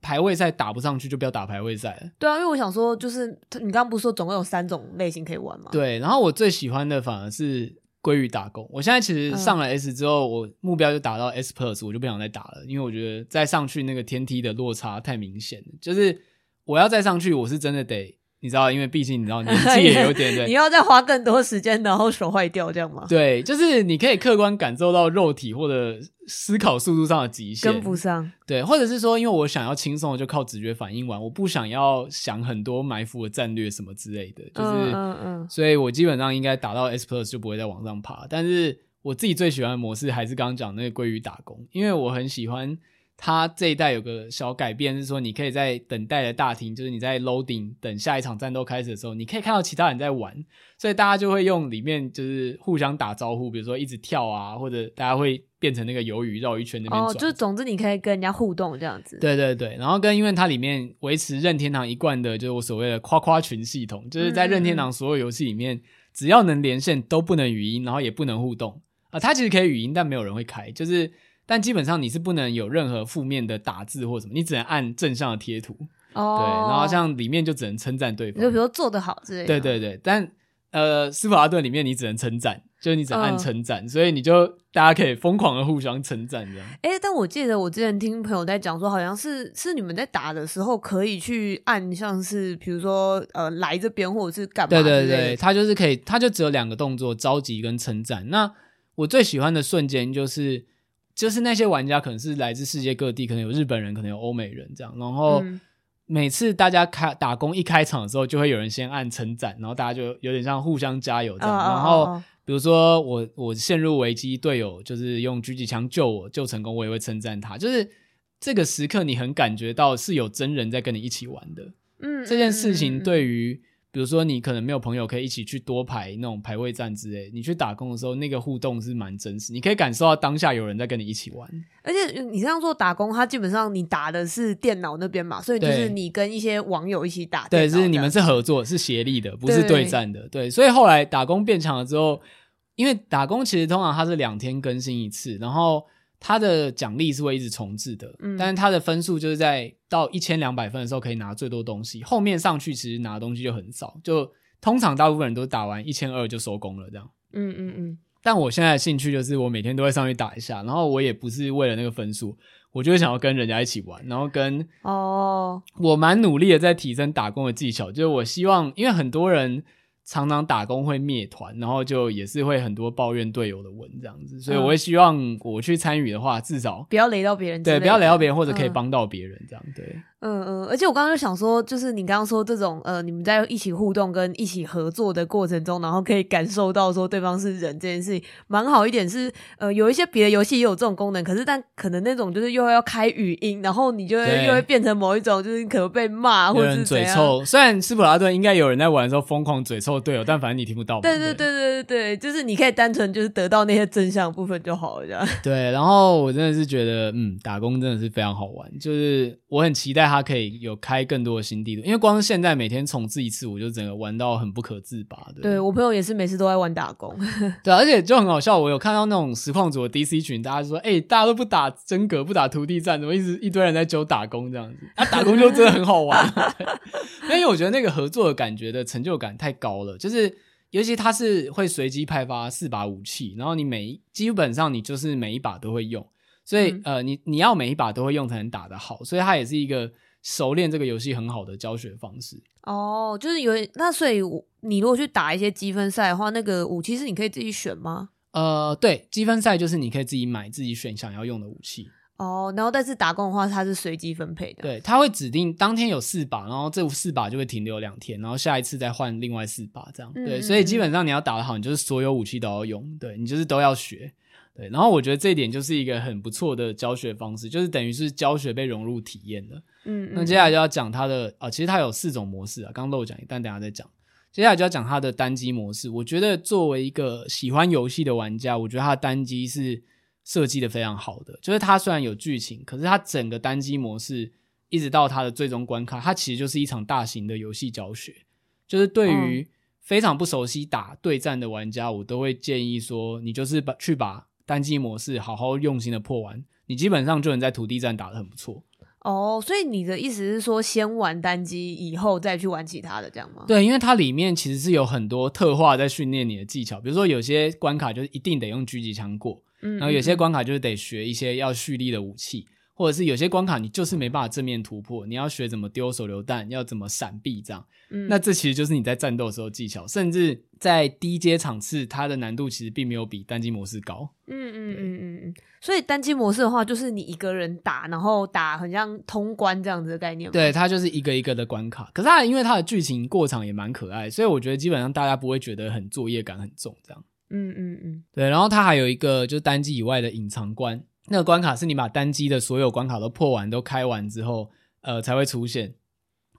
排位赛打不上去，就不要打排位赛了。对啊，因为我想说，就是你刚刚不是说总共有三种类型可以玩吗？对，然后我最喜欢的反而是归于打工。我现在其实上了 S 之后，嗯、我目标就打到 S Plus，我就不想再打了，因为我觉得再上去那个天梯的落差太明显了。就是我要再上去，我是真的得。你知道，因为毕竟你知道年纪 <laughs> 也有点 <laughs> 对，你要再花更多时间，然后手坏掉这样吗？对，就是你可以客观感受到肉体或者思考速度上的极限，跟不上。对，或者是说，因为我想要轻松的就靠直觉反应完，我不想要想很多埋伏的战略什么之类的，就是，嗯嗯嗯，所以我基本上应该打到 S Plus 就不会再往上爬。但是我自己最喜欢的模式还是刚刚讲那个鲑鱼打工，因为我很喜欢。它这一代有个小改变，是说你可以在等待的大厅，就是你在 loading 等下一场战斗开始的时候，你可以看到其他人在玩，所以大家就会用里面就是互相打招呼，比如说一直跳啊，或者大家会变成那个鱿鱼绕一圈那边转。哦，就是总之你可以跟人家互动这样子。对对对，然后跟因为它里面维持任天堂一贯的，就是我所谓的夸夸群系统，就是在任天堂所有游戏里面，嗯、只要能连线都不能语音，然后也不能互动啊。它其实可以语音，但没有人会开，就是。但基本上你是不能有任何负面的打字或什么，你只能按正向的贴图。哦，对，然后像里面就只能称赞对方，就比如做得好之类的。对对对，但呃，斯普拉顿里面你只能称赞，就是你只能按称赞，呃、所以你就大家可以疯狂的互相称赞这样。哎、欸，但我记得我之前听朋友在讲说，好像是是你们在打的时候可以去按，像是比如说呃来这边或者是干嘛？对对对，他就是可以，他就只有两个动作：召集跟称赞。那我最喜欢的瞬间就是。就是那些玩家可能是来自世界各地，可能有日本人，可能有欧美人这样。然后每次大家开打工一开场的时候，就会有人先按称赞，然后大家就有点像互相加油这样。然后比如说我我陷入危机，队友就是用狙击枪救我，救成功，我也会称赞他。就是这个时刻，你很感觉到是有真人在跟你一起玩的。嗯，这件事情对于。比如说，你可能没有朋友可以一起去多排那种排位战之类，你去打工的时候，那个互动是蛮真实，你可以感受到当下有人在跟你一起玩。而且你这样做打工，它基本上你打的是电脑那边嘛，所以就是你跟一些网友一起打。对，是你们是合作，是协力的，不是对战的。对，对，所以后来打工变强了之后，因为打工其实通常它是两天更新一次，然后。它的奖励是会一直重置的，嗯，但是它的分数就是在到一千两百分的时候可以拿最多东西，后面上去其实拿的东西就很少，就通常大部分人都打完一千二就收工了这样。嗯嗯嗯。但我现在的兴趣就是我每天都会上去打一下，然后我也不是为了那个分数，我就会想要跟人家一起玩，然后跟哦，我蛮努力的在提升打工的技巧，就是我希望，因为很多人。常常打工会灭团，然后就也是会很多抱怨队友的文这样子，所以我会希望我去参与的话，至少不要雷到别人，对，不要雷到别人，或者可以帮到别人这样，对。嗯嗯，而且我刚刚就想说，就是你刚刚说这种呃，你们在一起互动跟一起合作的过程中，然后可以感受到说对方是人这件事情，蛮好一点是。呃，有一些别的游戏也有这种功能，可是但可能那种就是又要开语音，然后你就会又会变成某一种就是可能被骂或者是嘴臭。虽然斯普拉顿应该有人在玩的时候疯狂嘴臭队友，但反正你听不到。对对对对对对，就是你可以单纯就是得到那些真相部分就好了，这样。对，然后我真的是觉得，嗯，打工真的是非常好玩，就是我很期待他可以有开。更多的新地图，因为光是现在每天重置一次，我就整个玩到很不可自拔的。对，我朋友也是每次都在玩打工，<laughs> 对，而且就很好笑。我有看到那种实况组的 DC 群，大家就说：“哎、欸，大家都不打真格，不打徒弟战，怎么一直一堆人在揪打工这样子？”啊，打工就真的很好玩，<laughs> 因为我觉得那个合作的感觉的成就感太高了。就是尤其他是会随机派发四把武器，然后你每基本上你就是每一把都会用，所以、嗯、呃，你你要每一把都会用才能打得好，所以它也是一个。熟练这个游戏很好的教学方式哦，就是有那所以你如果去打一些积分赛的话，那个武器是你可以自己选吗？呃，对，积分赛就是你可以自己买自己选想要用的武器哦。然后但是打工的话，它是随机分配的，对，它会指定当天有四把，然后这四把就会停留两天，然后下一次再换另外四把这样。对，嗯、所以基本上你要打得好，你就是所有武器都要用，对，你就是都要学。对，然后我觉得这一点就是一个很不错的教学方式，就是等于是教学被融入体验了。嗯，那接下来就要讲它的啊，其实它有四种模式啊，刚漏讲一，但等下再讲。接下来就要讲它的单机模式。我觉得作为一个喜欢游戏的玩家，我觉得它的单机是设计的非常好的。就是它虽然有剧情，可是它整个单机模式一直到它的最终关卡，它其实就是一场大型的游戏教学。就是对于非常不熟悉打对战的玩家，我都会建议说，你就是把去把。单机模式好好用心的破完，你基本上就能在土地战打得很不错。哦，所以你的意思是说，先玩单机，以后再去玩其他的，这样吗？对，因为它里面其实是有很多特化在训练你的技巧，比如说有些关卡就是一定得用狙击枪过，嗯，然后有些关卡就是得学一些要蓄力的武器。或者是有些关卡你就是没办法正面突破，你要学怎么丢手榴弹，要怎么闪避这样。嗯，那这其实就是你在战斗的时候技巧，甚至在低阶场次，它的难度其实并没有比单机模式高。嗯嗯嗯嗯嗯。所以单机模式的话，就是你一个人打，然后打很像通关这样子的概念？对，它就是一个一个的关卡。可是它因为它的剧情过场也蛮可爱，所以我觉得基本上大家不会觉得很作业感很重这样。嗯嗯嗯。对，然后它还有一个就是单机以外的隐藏关。那个关卡是你把单机的所有关卡都破完、都开完之后，呃，才会出现。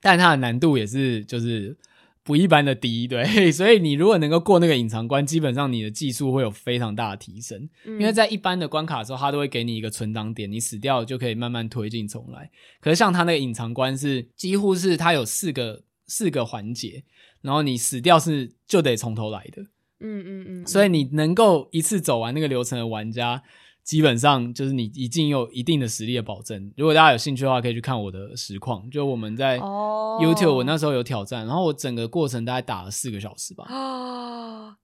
但它的难度也是就是不一般的低，对。<laughs> 所以你如果能够过那个隐藏关，基本上你的技术会有非常大的提升。嗯。因为在一般的关卡的时候，它都会给你一个存档点，你死掉就可以慢慢推进重来。可是像它那个隐藏关是几乎是它有四个四个环节，然后你死掉是就得从头来的。嗯嗯嗯，嗯。所以你能够一次走完那个流程的玩家。基本上就是你已经有一定的实力的保证。如果大家有兴趣的话，可以去看我的实况。就我们在 YouTube，我那时候有挑战，然后我整个过程大概打了四个小时吧。啊！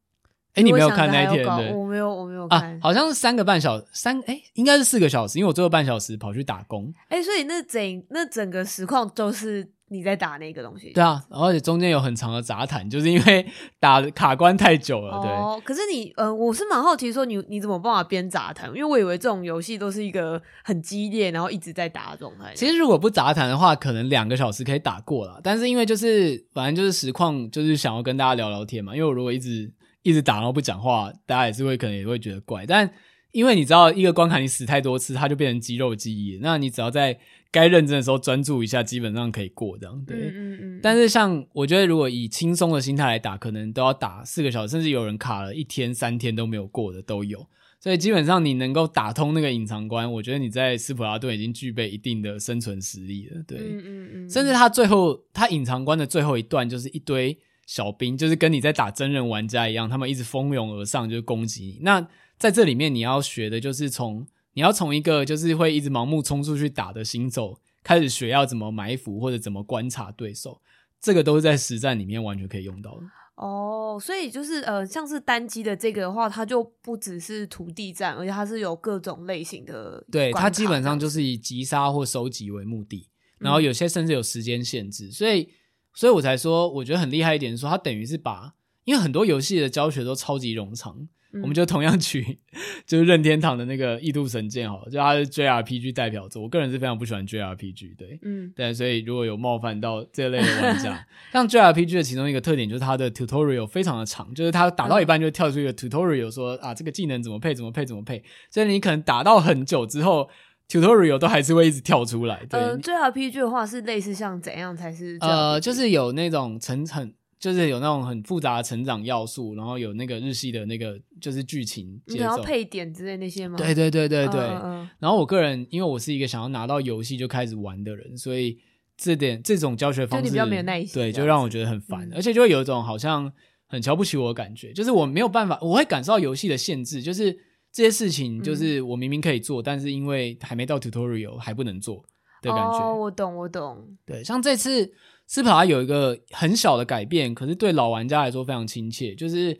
哎，你没有看那一天对？我没有，我没有看。啊，好像是三个半小时，三哎，应该是四个小时，因为我最后半小时跑去打工。哎，所以那整那整个实况都是。你在打那个东西？对啊，而且中间有很长的杂谈，就是因为打卡关太久了。对，哦，可是你，呃，我是蛮好奇，说你你怎么办法边杂谈？因为我以为这种游戏都是一个很激烈，然后一直在打的状态。其实如果不杂谈的话，可能两个小时可以打过了。但是因为就是反正就是实况，就是想要跟大家聊聊天嘛。因为我如果一直一直打然后不讲话，大家也是会可能也会觉得怪。但因为你知道，一个关卡你死太多次，它就变成肌肉记忆。那你只要在该认真的时候专注一下，基本上可以过这样。对，嗯嗯嗯。但是像我觉得，如果以轻松的心态来打，可能都要打四个小时，甚至有人卡了一天、三天都没有过的都有。所以基本上你能够打通那个隐藏关，我觉得你在斯普拉顿已经具备一定的生存实力了。对，嗯嗯嗯。甚至他最后他隐藏关的最后一段，就是一堆小兵，就是跟你在打真人玩家一样，他们一直蜂拥而上，就是攻击你。那在这里面你要学的就是从。你要从一个就是会一直盲目冲出去打的新手开始学，要怎么埋伏或者怎么观察对手，这个都是在实战里面完全可以用到的。哦，所以就是呃，像是单机的这个的话，它就不只是土地战，而且它是有各种类型的。对，它基本上就是以击杀或收集为目的，然后有些甚至有时间限制，嗯。所以，所以我才说，我觉得很厉害一点是说，它等于是把，因为很多游戏的教学都超级冗长。我们就同样取，就是任天堂的那个《异度神剑》好了，就它是 JRPG 代表作。我个人是非常不喜欢 JRPG，对，嗯，对，所以如果有冒犯到这类的玩家，<laughs> 像 JRPG 的其中一个特点就是它的 tutorial 非常的长，就是它打到一半就跳出一个 tutorial 说啊，这个技能怎么配，怎么配，怎么配，所以你可能打到很久之后，tutorial 都还是会一直跳出来。对，呃，JRPG 的话是类似像怎样才是？呃，就是有那种层层。就是有那种很复杂的成长要素，然后有那个日系的那个就是剧情，你要配点之类那些吗？对对对对对。Uh, uh. 然后我个人，因为我是一个想要拿到游戏就开始玩的人，所以这点这种教学方式，就你比较没有耐心，对，就让我觉得很烦，嗯，而且就会有一种好像很瞧不起我的感觉。就是我没有办法，我会感受到游戏的限制，就是这些事情，就是我明明可以做，嗯，但是因为还没到 tutorial 还不能做的感觉。哦，我懂，我懂。对，像这次。斯普拉有一个很小的改变，可是对老玩家来说非常亲切，就是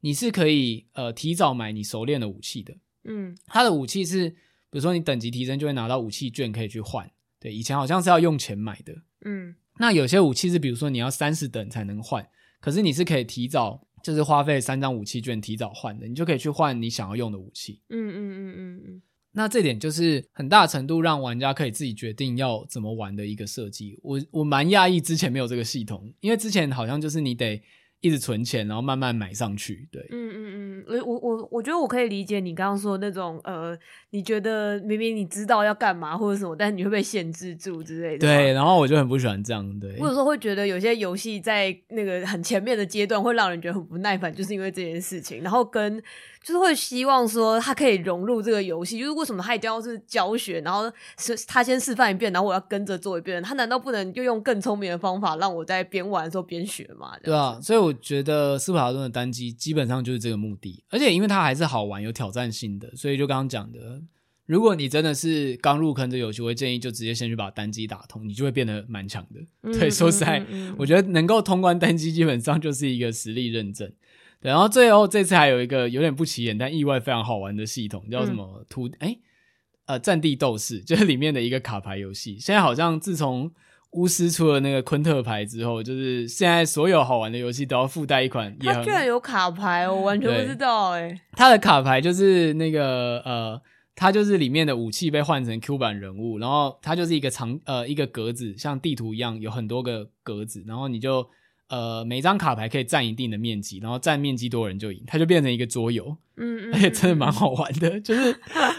你是可以呃提早买你熟练的武器的。嗯，他的武器是，比如说你等级提升就会拿到武器券可以去换。对，以前好像是要用钱买的。嗯，那有些武器是，比如说你要三十等才能换，可是你是可以提早，就是花费三张武器券提早换的，你就可以去换你想要用的武器。嗯嗯嗯嗯嗯。那这点就是很大程度让玩家可以自己决定要怎么玩的一个设计。我我蛮讶异之前没有这个系统，因为之前好像就是你得一直存钱，然后慢慢买上去。对，嗯嗯嗯我我我我觉得我可以理解你刚刚说的那种呃，你觉得明明你知道要干嘛或者什么，但是你会被限制住之类的。对，然后我就很不喜欢这样。对，或者说会觉得有些游戏在那个很前面的阶段会让人觉得很不耐烦，就是因为这件事情。然后跟就是会希望说他可以融入这个游戏，就是为什么他一定要是教学，然后是他先示范一遍，然后我要跟着做一遍，他难道不能就用更聪明的方法让我在边玩的时候边学吗？对啊，所以我觉得斯普拉顿的单机基本上就是这个目的，而且因为它还是好玩、有挑战性的，所以就刚刚讲的，如果你真的是刚入坑这游戏，我会建议就直接先去把单机打通，你就会变得蛮强的。嗯、对，说实在，嗯嗯嗯、我觉得能够通关单机，基本上就是一个实力认证。对，然后最后这次还有一个有点不起眼但意外非常好玩的系统，叫什么图？哎、嗯，呃，战地斗士，就是里面的一个卡牌游戏。现在好像自从巫师出了那个昆特牌之后，就是现在所有好玩的游戏都要附带一款。它居然有卡牌，我完全不知道哎、欸。它的卡牌就是那个呃，它就是里面的武器被换成 Q 版人物，然后它就是一个长呃一个格子，像地图一样有很多个格子，然后你就呃每张卡牌可以占一定的面积，然后占面积多人就赢，它就变成一个桌游。嗯，嗯，<laughs> 嗯，而且真的蛮好玩的，就是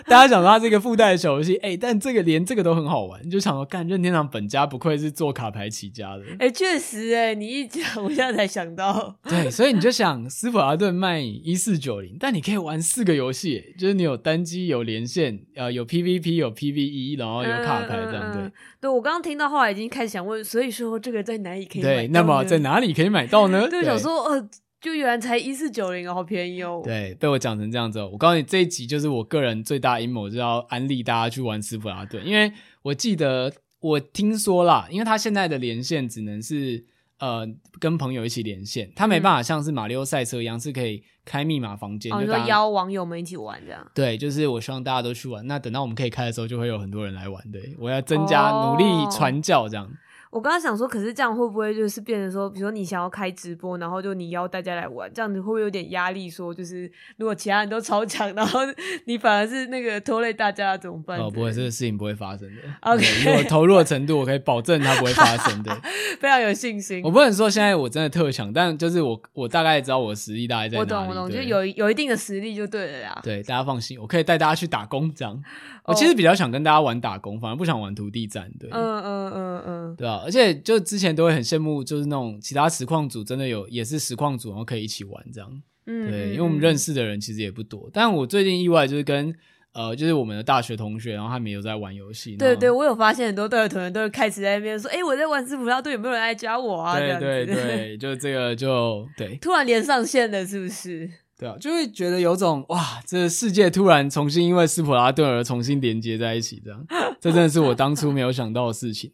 大家想说它是一个附带的小游戏，哎、欸，但这个连这个都很好玩，就想说，干任天堂本家不愧是做卡牌起家的，哎、欸，确实，哎，你一讲，我现在才想到，<laughs> 对，所以你就想，斯普拉顿卖一四九零，但你可以玩四个游戏，就是你有单机、有连线，呃，有 PVP、有 PVE，然后有卡牌这样，对，嗯、对我刚刚听到后来已经开始想问，所以说这个在哪里可以买到？对，那么在哪里可以买到呢？<laughs> 就，想说，呃。就原来才一四九零哦，好便宜哦。对，被我讲成这样子哦。我告诉你，这一集就是我个人最大阴谋，就是要安利大家去玩斯普拉顿。因为我记得我听说啦，因为他现在的连线只能是呃跟朋友一起连线，他没办法像是马里奥赛车一样是可以开密码房间，哦，就说邀网友们一起玩这样。对，就是我希望大家都去玩。那等到我们可以开的时候，就会有很多人来玩。对，我要增加努力传教这样。哦我刚刚想说，可是这样会不会就是变成说，比如说你想要开直播，然后就你邀大家来玩，这样子会不会有点压力？说就是如果其他人都超强，然后你反而是那个拖累大家怎么办？哦，不会，这个事情不会发生的。<laughs> OK，如果投入的程度，我可以保证它不会发生的，<laughs> 非常有信心。我不能说现在我真的特强，但就是我我大概知道我的实力大概在哪里。我懂，我懂，就有有一定的实力就对了呀。对，大家放心，我可以带大家去打工这样。我其实比较想跟大家玩打工，反而不想玩徒弟战。对，嗯嗯嗯嗯，对啊，而且就之前都会很羡慕，就是那种其他实况组真的有也是实况组，然后可以一起玩这样。嗯，对，因为我们认识的人其实也不多。但我最近意外就是跟呃，就是我们的大学同学，然后他们有在玩游戏。对对，我有发现很多大学同学都会开始在那边说：“哎，我在玩斯普拉顿，有没有人来加我啊？”对 <laughs> 对对，就这个就对，突然连上线了，是不是？对啊，就会觉得有种哇，这个世界突然重新因为斯普拉顿而重新连接在一起，这样，这真的是我当初没有想到的事情。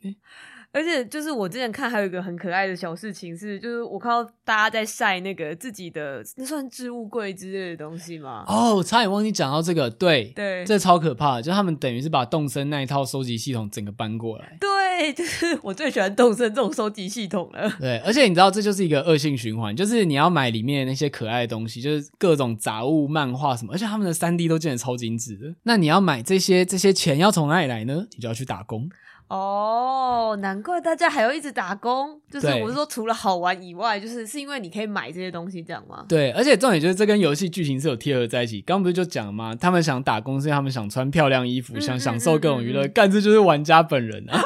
而且就是我之前看还有一个很可爱的小事情是，就是我看到大家在晒那个自己的那算置物柜之类的东西嘛？哦，差点忘记讲到这个，对对，这超可怕的，就他们等于是把动森那一套收集系统整个搬过来。对，就是我最喜欢动森这种收集系统了。对，而且你知道这就是一个恶性循环，就是你要买里面那些可爱的东西，就是各种杂物、漫画什么，而且他们的三 D 都建得超精致的。那你要买这些这些钱要从哪里来呢？你就要去打工。哦，难怪大家还要一直打工，就是我是说，除了好玩以外，就是是因为你可以买这些东西，这样吗？对，而且重点就是这跟游戏剧情是有贴合在一起。刚刚不是就讲了吗？他们想打工，是因为他们想穿漂亮衣服，嗯、想享受各种娱乐，干、嗯、这就是玩家本人啊。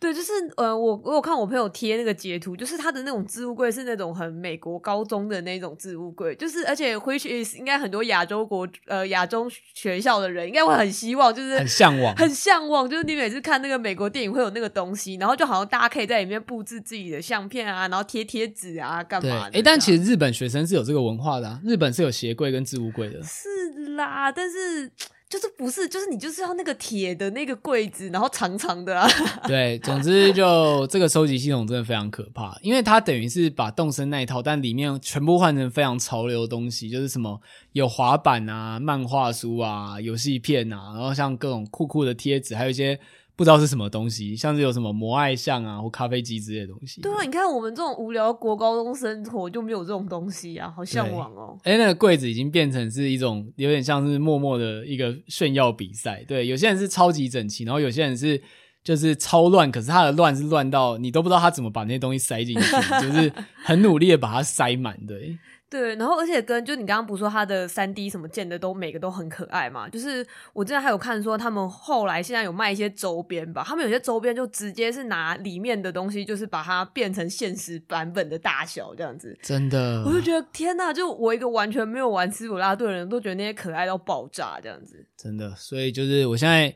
对，就是呃，我我有看我朋友贴那个截图，就是他的那种置物柜是那种很美国高中的那种置物柜，就是而且回去应该很多亚洲国呃亚洲学校的人应该会很希望，就是很向往，很向往，就是你每次看那个美国电影会有那个东西，然后就好像大家可以在里面布置自己的相片啊，然后贴贴纸啊，干嘛的？哎，但其实日本学生是有这个文化的啊，日本是有鞋柜跟置物柜的，是啦，但是。就是不是，就是你就是要那个铁的那个柜子，然后长长的啊。<laughs> 对，总之就这个收集系统真的非常可怕，因为它等于是把动森那一套，但里面全部换成非常潮流的东西，就是什么有滑板啊、漫画书啊、游戏片啊，然后像各种酷酷的贴纸，还有一些。不知道是什么东西，像是有什么摩爱像啊，或咖啡机之类的东西。对啊，你看我们这种无聊国高中生活就没有这种东西啊，好向往哦。哎，那个柜子已经变成是一种有点像是默默的一个炫耀比赛。对，有些人是超级整齐，然后有些人是就是超乱，可是他的乱是乱到你都不知道他怎么把那些东西塞进去，<laughs> 就是很努力的把它塞满，对。对，然后而且跟就你刚刚不是说他的三 D 什么建的都每个都很可爱嘛？就是我之前还有看说他们后来现在有卖一些周边吧，他们有些周边就直接是拿里面的东西，就是把它变成现实版本的大小这样子。真的，我就觉得天呐，就我一个完全没有玩斯普拉遁的人都觉得那些可爱到爆炸这样子。真的，所以就是我现在。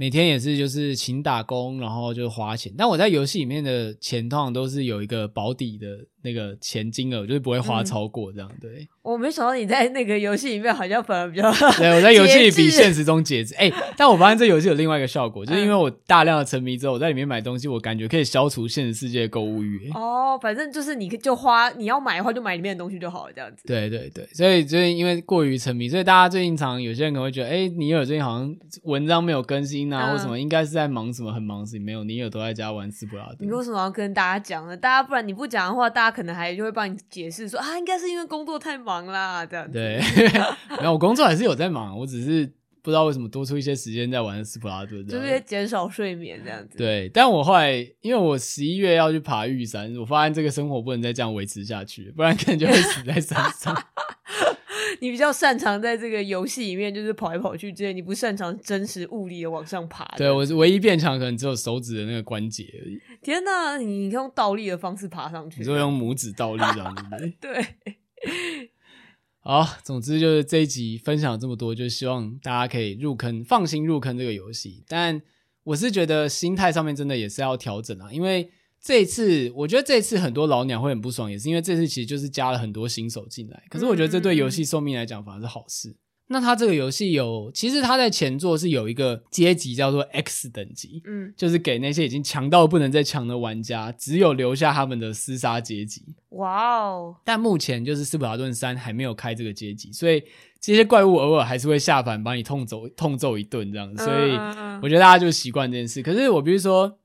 每天也是就是勤打工，然后就花钱。但我在游戏里面的钱通常都是有一个保底的那个钱金额，就是不会花超过这样。对。我没想到你在那个游戏里面好像反而比较对，我在游戏里比现实中节制。哎、欸，但我发现这游戏有另外一个效果，就是因为我大量的沉迷之后，我在里面买东西，我感觉可以消除现实世界的购物欲。哦，反正就是你就花，你要买的话就买里面的东西就好了，这样子。对对对，所以最近因为过于沉迷，所以大家最近常有些人可能会觉得，哎、欸，尼尔最近好像文章没有更新啊，嗯、或什么，应该是在忙什么，很忙事情没有？尼尔都在家玩斯普拉遁。你为什么要跟大家讲呢？大家不然你不讲的话，大家可能还就会帮你解释说啊，应该是因为工作太忙啦，这样子。对，<laughs> 没有，我工作还是有在忙，我只是不知道为什么多出一些时间在玩斯普拉顿，就是减少睡眠这样子。对，但我后来因为我十一月要去爬玉山，我发现这个生活不能再这样维持下去，不然可能就会死在山上。<laughs> 你比较擅长在这个游戏里面就是跑来跑去之类，你不擅长真实物理的往上爬。对，我是唯一变强，可能只有手指的那个关节而已。天哪，你用倒立的方式爬上去？你说用拇指倒立这样子？对。<laughs> 好，总之就是这一集分享这么多，就希望大家可以入坑，放心入坑这个游戏。但我是觉得心态上面真的也是要调整啊，因为这一次我觉得这一次很多老鸟会很不爽，也是因为这次其实就是加了很多新手进来。可是我觉得这对游戏寿命来讲反而是好事。那它这个游戏有，其实它在前作是有一个阶级叫做 X 等级，嗯，就是给那些已经强到不能再强的玩家，只有留下他们的厮杀阶级。哇哦！但目前就是斯普拉顿三还没有开这个阶级，所以这些怪物偶尔还是会下凡把你痛揍痛揍一顿这样子。所以我觉得大家就习惯这件事。可是我比如说，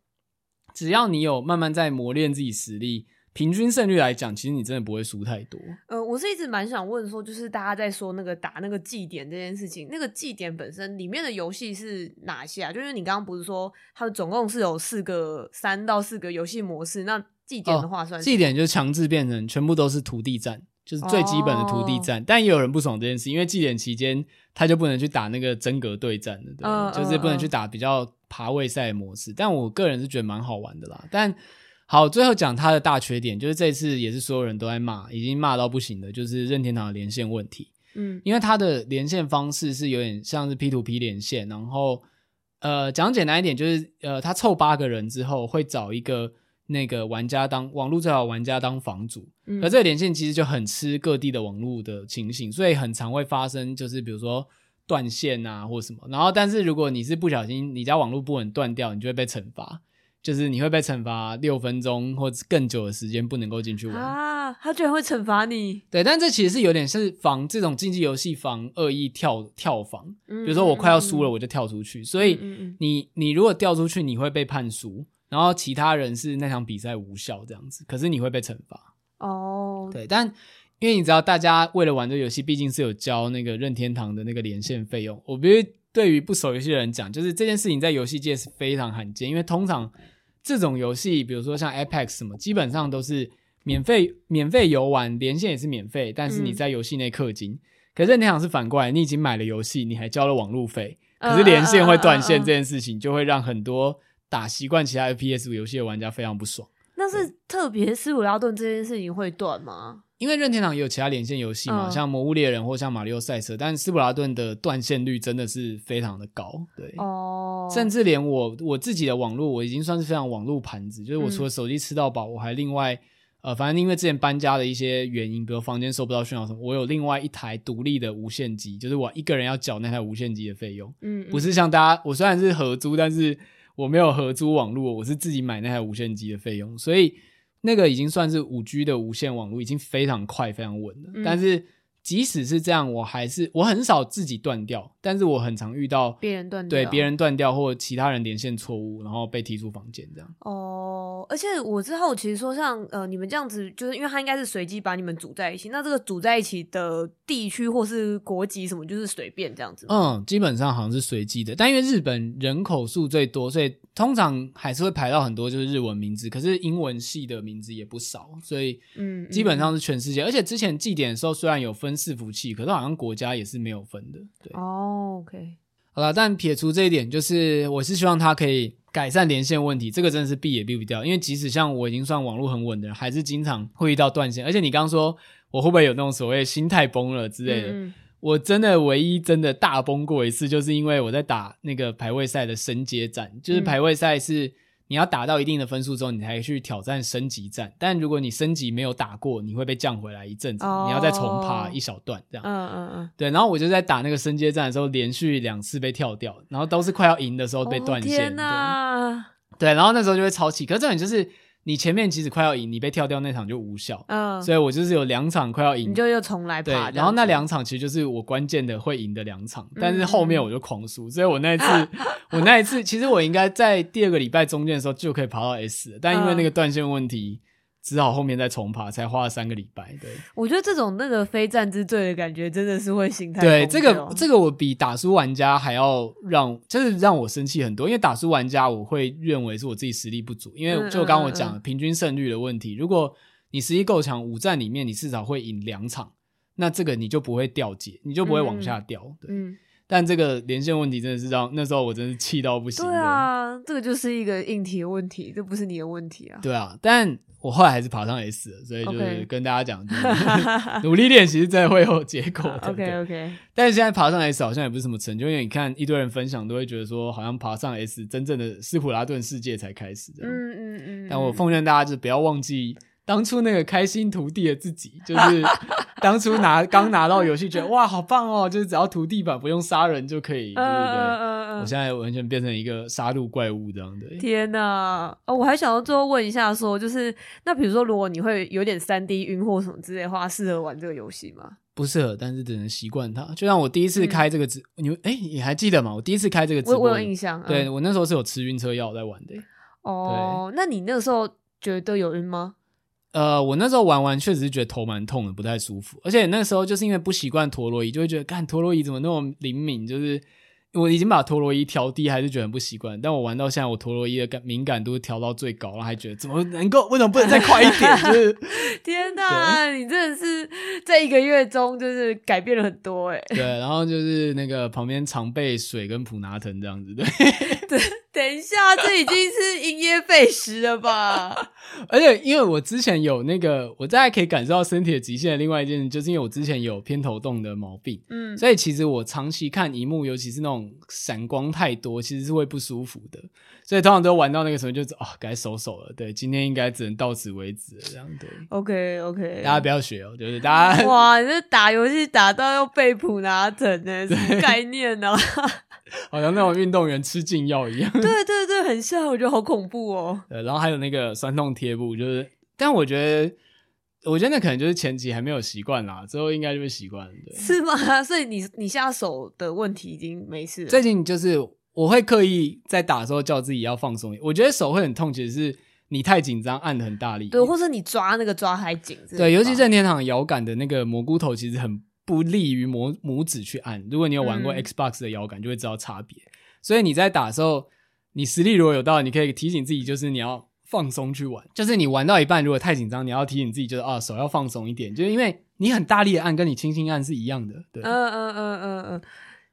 只要你有慢慢在磨练自己实力。平均胜率来讲，其实你真的不会输太多。呃，我是一直蛮想问说，就是大家在说那个打那个祭典这件事情，那个祭典本身里面的游戏是哪些啊？就是你刚刚不是说它总共是有四个三到四个游戏模式？那祭典的话算是，祭典就是强制变成全部都是土地战，就是最基本的土地战。哦、但也有人不爽这件事，因为祭典期间他就不能去打那个真格对战的，对，嗯、就是不能去打比较爬位赛模式。但我个人是觉得蛮好玩的啦，但。好，最后讲它的大缺点，就是这次也是所有人都在骂，已经骂到不行的，就是任天堂的连线问题。嗯，因为它的连线方式是有点像是 P to P 连线，然后呃，讲简单一点，就是呃，他凑八个人之后会找一个那个玩家当网络最好玩家当房主，嗯，而这个连线其实就很吃各地的网络的情形，所以很常会发生，就是比如说断线啊或什么，然后但是如果你是不小心你家网络不稳断掉，你就会被惩罚。就是你会被惩罚六分钟或者更久的时间不能够进去玩啊！他居然会惩罚你？对，但这其实是有点是防这种竞技游戏防恶意跳跳房，嗯、比如说我快要输了，我就跳出去。嗯、所以你你如果掉出去，你会被判输，然后其他人是那场比赛无效这样子。可是你会被惩罚哦。对，但因为你知道，大家为了玩这个游戏，毕竟是有交那个任天堂的那个连线费用。我必须对于不熟游戏的人讲，就是这件事情在游戏界是非常罕见，因为通常。这种游戏，比如说像 Apex 什么，基本上都是免费免费游玩，连线也是免费，但是你在游戏内氪金。嗯、可是任天堂是反过来，你已经买了游戏，你还交了网路费，可是连线会断线这件事情，就会让很多打习惯其他 FPS 游戏的玩家非常不爽。那是特别斯普拉顿这件事情会断吗？因为任天堂也有其他连线游戏嘛，嗯、像《魔物猎人》或像《马里奥赛车》，但斯普拉顿的断线率真的是非常的高，对，哦，甚至连我我自己的网络，我已经算是非常网络盘子，就是我除了手机吃到饱，嗯、我还另外呃，反正因为之前搬家的一些原因，比如房间收不到讯号什么，我有另外一台独立的无线机，就是我一个人要缴那台无线机的费用，嗯，嗯，不是像大家，我虽然是合租，但是我没有合租网络，我是自己买那台无线机的费用，所以。那个已经算是五 G 的无线网络，已经非常快、非常稳了。嗯、但是即使是这样，我还是我很少自己断掉，但是我很常遇到别人断掉，对别人断掉或其他人连线错误，然后被踢出房间这样。哦，而且我之后其实说像呃你们这样子，就是因为他应该是随机把你们组在一起，那这个组在一起的地区或是国籍什么，就是随便这样子。嗯，基本上好像是随机的，但因为日本人口数最多，所以通常还是会排到很多就是日文名字，可是英文系的名字也不少，所以嗯，基本上是全世界。嗯嗯、而且之前祭典的时候虽然有分。伺服器，可是好像国家也是没有分的，对。哦、oh,，OK，好了，但撇除这一点，就是我是希望它可以改善连线问题，这个真的是避也避不掉，因为即使像我已经算网络很稳的人，还是经常会遇到断线。而且你刚刚说我会不会有那种所谓心态崩了之类的，嗯、我真的唯一真的大崩过一次，就是因为我在打那个排位赛的升阶战，就是排位赛是。你要打到一定的分数之后，你才去挑战升级战。但如果你升级没有打过，你会被降回来一阵子，oh, 你要再重爬一小段这样。嗯嗯嗯。对，然后我就在打那个升阶战的时候，连续两次被跳掉，然后都是快要赢的时候被断线。Oh, 天哪！对，对，然后那时候就会超气。可是这种就是。你前面即使快要赢，你被跳掉那场就无效。嗯，所以我就是有两场快要赢，你就又重来。对，然后那两场其实就是我关键的会赢的两场，嗯，但是后面我就狂输。所以我那一次，<laughs> 我那一次，其实我应该在第二个礼拜中间的时候就可以爬到 S，但因为那个断线问题。只好后面再重爬，才花了三个礼拜。对，我觉得这种那个非战之罪的感觉，真的是会心态。对，这个这个我比打输玩家还要让，就是让我生气很多。因为打输玩家，我会认为是我自己实力不足。因为就刚刚我讲的平均胜率的问题，如果你实力够强，五战里面你至少会赢两场，那这个你就不会掉解，你就不会往下掉。对。嗯但这个连线问题真的是让那时候我真是气到不行。对啊，这个就是一个硬体的问题，这不是你的问题啊。对啊，但我后来还是爬上 S 了，所以就是跟大家讲. <laughs> 努力练习真的会有结果的。OK OK。但是现在爬上 S 好像也不是什么成就，因为你看一堆人分享都会觉得说，好像爬上 S 真正的斯普拉顿世界才开始。嗯嗯嗯。但我奉劝大家就是不要忘记。当初那个开心徒弟的自己，就是当初拿刚拿到游戏，觉得哇好棒哦，就是只要涂地板不用杀人就可以，对不对？我现在完全变成一个杀戮怪物这样的。天哪！哦，我还想要最后问一下说，说就是那比如说，如果你会有点三 D 晕或什么之类的话，适合玩这个游戏吗？不适合，但是只能习惯它。就像我第一次开这个直，嗯、你哎，你还记得吗？我第一次开这个直播，我，我有印象。对、嗯、我那时候是有吃晕车药在玩的。哦，那你那个时候觉得有晕吗？呃，我那时候玩完确实是觉得头蛮痛的，不太舒服。而且那时候就是因为不习惯陀螺仪，就会觉得，干陀螺仪怎么那么灵敏？就是我已经把陀螺仪调低，还是觉得很不习惯。但我玩到现在，我陀螺仪的感敏感度调到最高，然后还觉得怎么能够？为什么不能再快一点？就是 <laughs> 天哪，你真的是在一个月中就是改变了很多哎。对，然后就是那个旁边常备水跟普拿疼这样子，对。<laughs> 对，等一下，这已经是因噎废食了吧？<laughs> 而且，因为我之前有那个，我大概可以感受到身体的极限的另外一件事，就是因为我之前有偏头痛的毛病，嗯，所以其实我长期看荧幕，尤其是那种闪光太多，其实是会不舒服的。所以通常都玩到那个时候，就是啊，该收手了。对，今天应该只能到此为止了，这样对。OK OK，大家不要学哦，就是大家哇，你这打游戏打到要背普拿疼呢，<laughs> 什么概念呢？<laughs> 好像那种运动员吃禁药一样。对对对，很像，我觉得好恐怖哦。<laughs> 对，然后还有那个酸痛贴布，就是，但我觉得，我觉得那可能就是前期还没有习惯啦，之后应该就会习惯。对，是吗？<laughs> 所以你你下手的问题已经没事了。最近就是我会刻意在打的时候叫自己要放松，我觉得手会很痛，其实是你太紧张，按的很大力。对，或者你抓那个抓太紧。对，尤其任天堂摇杆的那个蘑菇头，其实很。不利于拇拇指去按。如果你有玩过 Xbox 的摇杆，就会知道差别。嗯。所以你在打的时候，你实力如果有到，你可以提醒自己，就是你要放松去玩。就是你玩到一半，如果太紧张，你要提醒自己，就是啊，手要放松一点。就是因为你很大力的按，跟你轻轻按是一样的。对，嗯嗯嗯嗯嗯。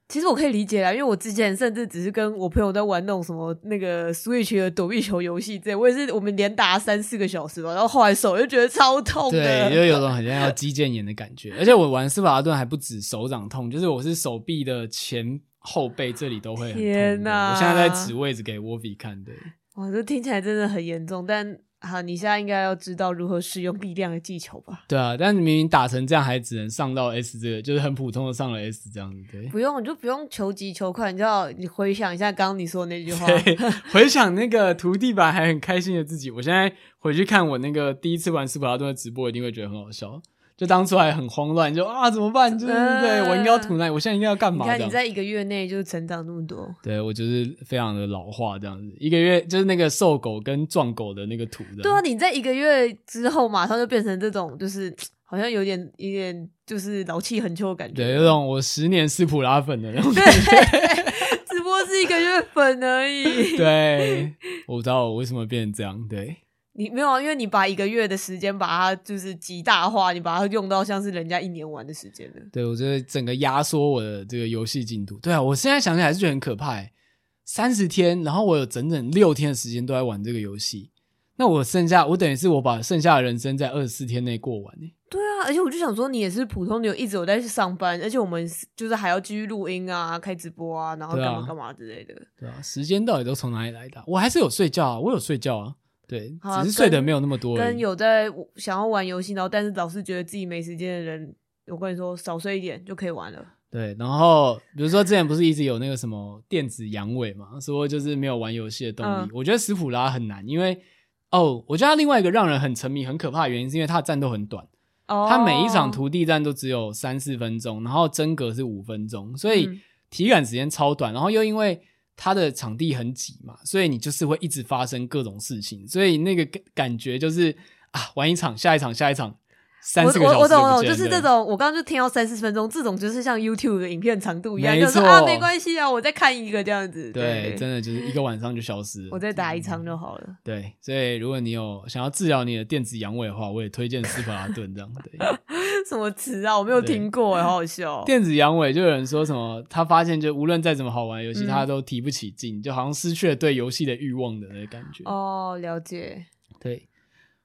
其实我可以理解啦，因为我之前甚至只是跟我朋友在玩那种什么那个 Switch 的躲避球游戏，这我也是我们连打三四个小时吧，然后后来手就觉得超痛的，对，<laughs> 就有种很像要肌腱炎的感觉。而且我玩斯普拉顿还不止手掌痛，就是我是手臂的前后背这里都会很痛。天哪！我现在在指位置给 Wolfie 看，对。哇，这听起来真的很严重，但。好，你现在应该要知道如何使用力量的技巧吧？对啊，但你明明打成这样，还只能上到 S 这个，就是很普通的上了 S 这样子。对，不用，你就不用求急求快，你知道你回想一下刚刚你说的那句话，<laughs> 回想那个涂地板还很开心的自己。我现在回去看我那个第一次玩斯普拉多的直播，一定会觉得很好笑。就当初还很慌乱，就啊怎么办？就是、呃、对我应该要吐奶？我现在应该要干嘛？你看你在一个月内就成长那么多，对我就是非常的老化这样子。一个月就是那个瘦狗跟壮狗的那个图的。对啊，你在一个月之后马上就变成这种，就是好像有点有点就是老气横秋的感觉。对，有种我十年斯普拉粉的那种感觉。<laughs> 只不过是一个月粉而已。<laughs> 对，我不知道我为什么变成这样。对。你没有啊，因为你把一个月的时间把它就是极大化，你把它用到像是人家一年玩的时间了。对，我觉得整个压缩我的这个游戏进度。对啊，我现在想起来还是觉得很可怕。三十天，然后我有整整六天的时间都在玩这个游戏。那我剩下，我等于是我把剩下的人生在二十四天内过完。对啊，而且我就想说，你也是普通，你有一直有在去上班，而且我们就是还要继续录音啊、开直播啊，然后干嘛干嘛之类的。对啊，时间到底都从哪里来的？我还是有睡觉啊，我有睡觉啊。对，只是睡得没有那么多。跟有在想要玩游戏，然后但是老是觉得自己没时间的人，我跟你说，少睡一点就可以玩了。对，然后比如说之前不是一直有那个什么电子阳痿嘛，说就是没有玩游戏的动力。嗯、我觉得斯普拉很难，因为哦，我觉得他另外一个让人很沉迷、很可怕的原因，是因为他的战斗很短。哦。他每一场徒弟战都只有三四分钟，然后真格是五分钟，所以体感时间超短。然后又因为它的场地很挤嘛，所以你就是会一直发生各种事情，所以那个感感觉就是啊，玩一场，下一场，下一场。三四个小时我，我懂，我懂，就是这种。我刚刚就听到三四分钟，这种就是像 YouTube 的影片长度一样，就是啊，没关系啊，我再看一个这样子。对，对真的就是一个晚上就消失了。我再打一场就好了。对，所以如果你有想要治疗你的电子阳痿的话，我也推荐斯普拉顿这样。对，<laughs> <laughs> 什么词啊？我没有听过，好好笑。电子阳痿就有人说什么，他发现就无论再怎么好玩游戏，他都提不起劲，嗯，就好像失去了对游戏的欲望的那个感觉。哦，了解。对。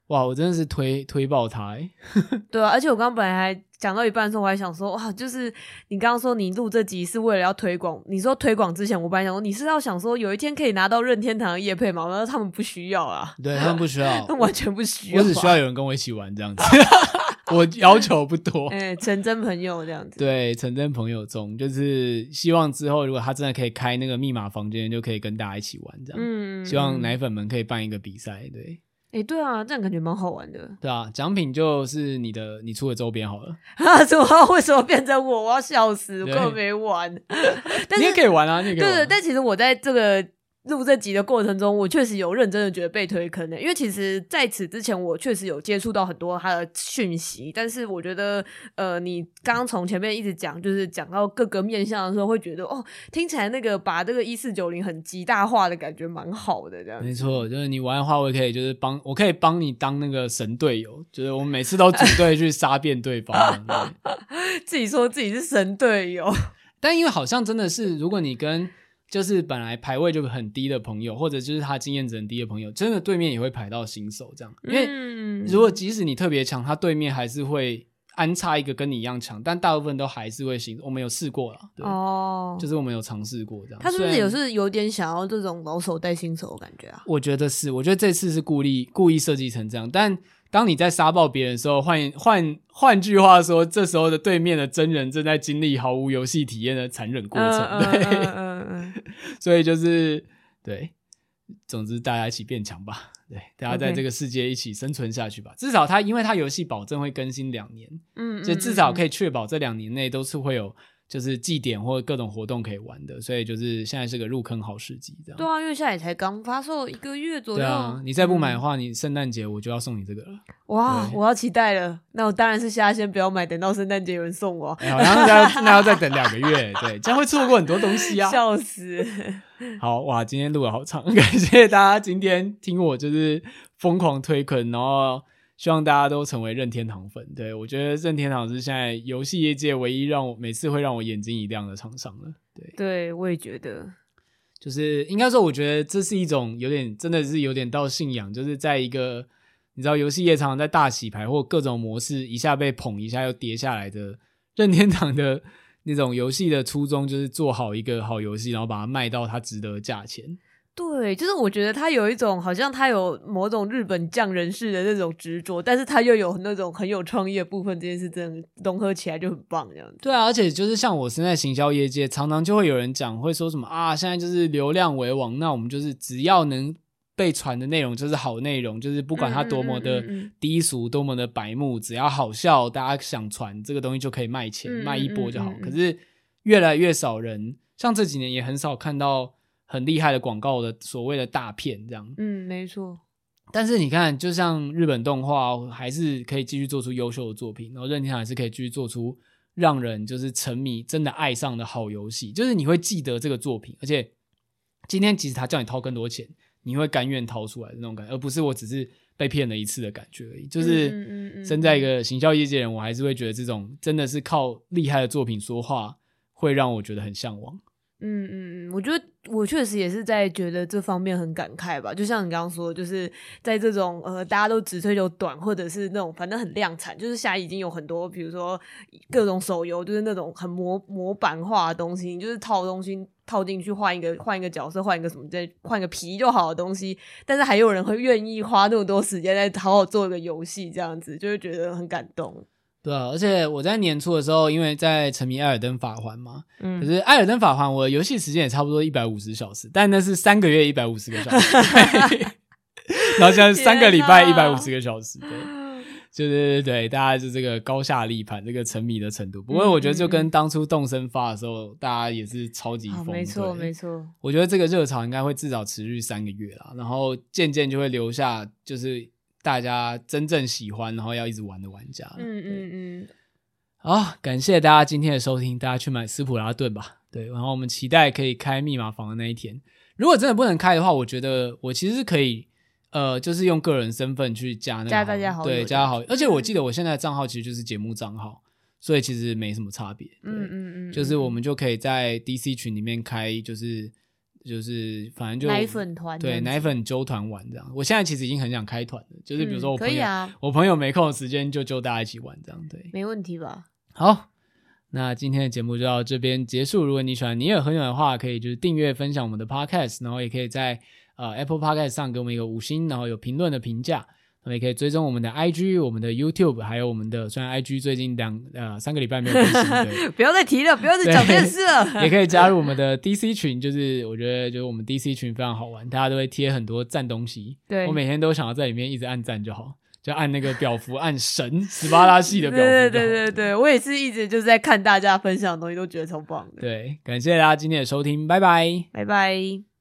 哇，我真的是推推爆他哎！<laughs> 对啊，而且我刚刚本来还讲到一半的时候，我还想说，哇，就是你刚刚说你录这集是为了要推广，你说推广之前，我本来想说你是要想说有一天可以拿到任天堂的叶配吗？然后他们不需要啊，对他们不需要，他们完全不需要，我只需要有人跟我一起玩这样子，<laughs> <laughs> 我要求不多，<laughs> 哎、欸，成真朋友这样子，对，成真朋友中，就是希望之后如果他真的可以开那个密码房间，就可以跟大家一起玩这样，嗯，希望奶粉们可以办一个比赛，对。哎、欸，对啊，这样感觉蛮好玩的。<laughs> 对啊，奖品就是你的你出的周边好了。啊，怎么为什么变成我？我要笑死，我根本没玩。但是你也可以玩啊，你可以玩。对对，但其实我在这个。录这集的过程中，我确实有认真的觉得被推坑的，因为其实在此之前，我确实有接触到很多他的讯息，但是我觉得，呃，你刚刚从前面一直讲，就是讲到各个面向的时候，会觉得哦，听起来那个把这个一四九零很极大化的感觉蛮好的，这样。没错，就是你玩的话，我也可以就是帮，我可以帮你当那个神队友，就是我们每次都组队去杀遍对方，<laughs> 自己说自己是神队友，<laughs> 但因为好像真的是，如果你跟就是本来排位就很低的朋友，或者就是他经验值很低的朋友，真的对面也会排到新手这样。因为如果即使你特别强，他对面还是会安插一个跟你一样强，但大部分都还是会新。我们有试过了，对哦，就是我们有尝试过这样。他是不是也是有点想要这种老手带新手的感觉啊？我觉得是，我觉得这次是故意故意设计成这样，但。当你在杀爆别人的时候，换换换句话说，这时候的对面的真人正在经历毫无游戏体验的残忍过程，对，嗯嗯嗯、<laughs> 所以就是对，总之大家一起变强吧，对，大家在这个世界一起生存下去吧。至少他，因为他游戏保证会更新两年，嗯，所以至少可以确保这两年内都是会有。就是祭典或者各种活动可以玩的，所以就是现在是个入坑好时机，这样。对啊，因为现在也才刚发售一个月左右。对啊，你再不买的话，嗯、你圣诞节我就要送你这个了。哇，我要期待了。那我当然是现在先不要买，等到圣诞节有人送我。欸、好像那要那要再等两个月，<laughs> 对，这样会错过很多东西啊。笑死。<laughs> 好哇，今天录的好长，<laughs> 感谢大家今天听我就是疯狂推坑，然后。希望大家都成为任天堂粉。对，我觉得任天堂是现在游戏业界唯一让我每次会让我眼睛一亮的厂商了。对，对我也觉得，就是应该说，我觉得这是一种有点真的是有点到信仰，就是在一个你知道游戏业常常在大洗牌或各种模式一下被捧一下又跌下来的任天堂的那种游戏的初衷，就是做好一个好游戏，然后把它卖到它值得的价钱。对，就是我觉得他有一种好像他有某种日本匠人式的那种执着，但是他又有那种很有创意的部分，这件事真的融合起来就很棒，这样子。对啊，而且就是像我身在行销业界，常常就会有人讲，会说什么啊，现在就是流量为王，那我们就是只要能被传的内容就是好内容，就是不管它多么的低俗，多么的白目，只要好笑，大家想传这个东西就可以卖钱，卖一波就好。可是越来越少人，像这几年也很少看到很厉害的广告的所谓的大片这样。嗯，没错。但是你看，就像日本动画，还是可以继续做出优秀的作品，然后任天堂还是可以继续做出让人就是沉迷、真的爱上的好游戏，就是你会记得这个作品，而且今天即使他叫你掏更多钱。你会甘愿掏出来的那种感觉，而不是我只是被骗了一次的感觉而已。就是身在一个行销业界的人，我还是会觉得这种真的是靠厉害的作品说话，会让我觉得很向往。嗯嗯嗯，我觉得我确实也是在觉得这方面很感慨吧。就像你刚刚说，就是在这种呃大家都只追求短，或者是那种反正很量产，就是现在已经有很多，比如说各种手游，就是那种很模模板化的东西，就是套东西套进去换一个换一个角色，换一个什么再换个皮就好的东西，但是还有人会愿意花那么多时间在好好做一个游戏，这样子就会觉得很感动。对啊，而且我在年初的时候，因为在沉迷《艾尔登法环》嘛，嗯，可是《艾尔登法环》我的游戏时间也差不多一百五十小时，但那是三个月一百五十个小时，<laughs> 然后现在三个礼拜一百五十个小时，对，<laughs> 就是对，大家就这个高下立判，这个沉迷的程度。不过我觉得就跟当初动身发的时候，大家也是超级疯，没错没错。我觉得这个热潮应该会至少持续三个月啦，然后渐渐就会留下就是。大家真正喜欢，然后要一直玩的玩家。嗯嗯嗯。好，感谢大家今天的收听，大家去买斯普拉顿吧。对，然后我们期待可以开密码房的那一天。如果真的不能开的话，我觉得我其实是可以，呃，就是用个人身份去加那个，加大家好友，对，加好友。而且我记得我现在的账号其实就是节目账号，所以其实没什么差别。嗯嗯嗯。就是我们就可以在 DC 群里面开，就是。就是反正就奶粉团对奶粉揪团玩这样，我现在其实已经很想开团了，就是比如说我朋友、嗯、可以啊，我朋友没空的时间就揪大家一起玩这样，对，没问题吧？好，那今天的节目就到这边结束。如果你喜欢你也很远的话，可以就是订阅分享我们的 podcast，然后也可以在呃 Apple Podcast 上给我们一个五星，然后有评论的评价。也可以追踪我们的 IG、我们的 YouTube，还有我们的虽然 IG 最近两呃三个礼拜没有更新，<laughs> 对，不要再提了，不要再讲电视了。<laughs> 也可以加入我们的 DC 群，就是我觉得就是我们 DC 群非常好玩，大家都会贴很多赞东西。对，我每天都想要在里面一直按赞就好，就按那个表符，按神 <laughs> 斯巴拉系的表符。对对对对，我也是一直就是在看大家分享的东西，都觉得超棒的。对，感谢大家今天的收听，拜拜，拜拜。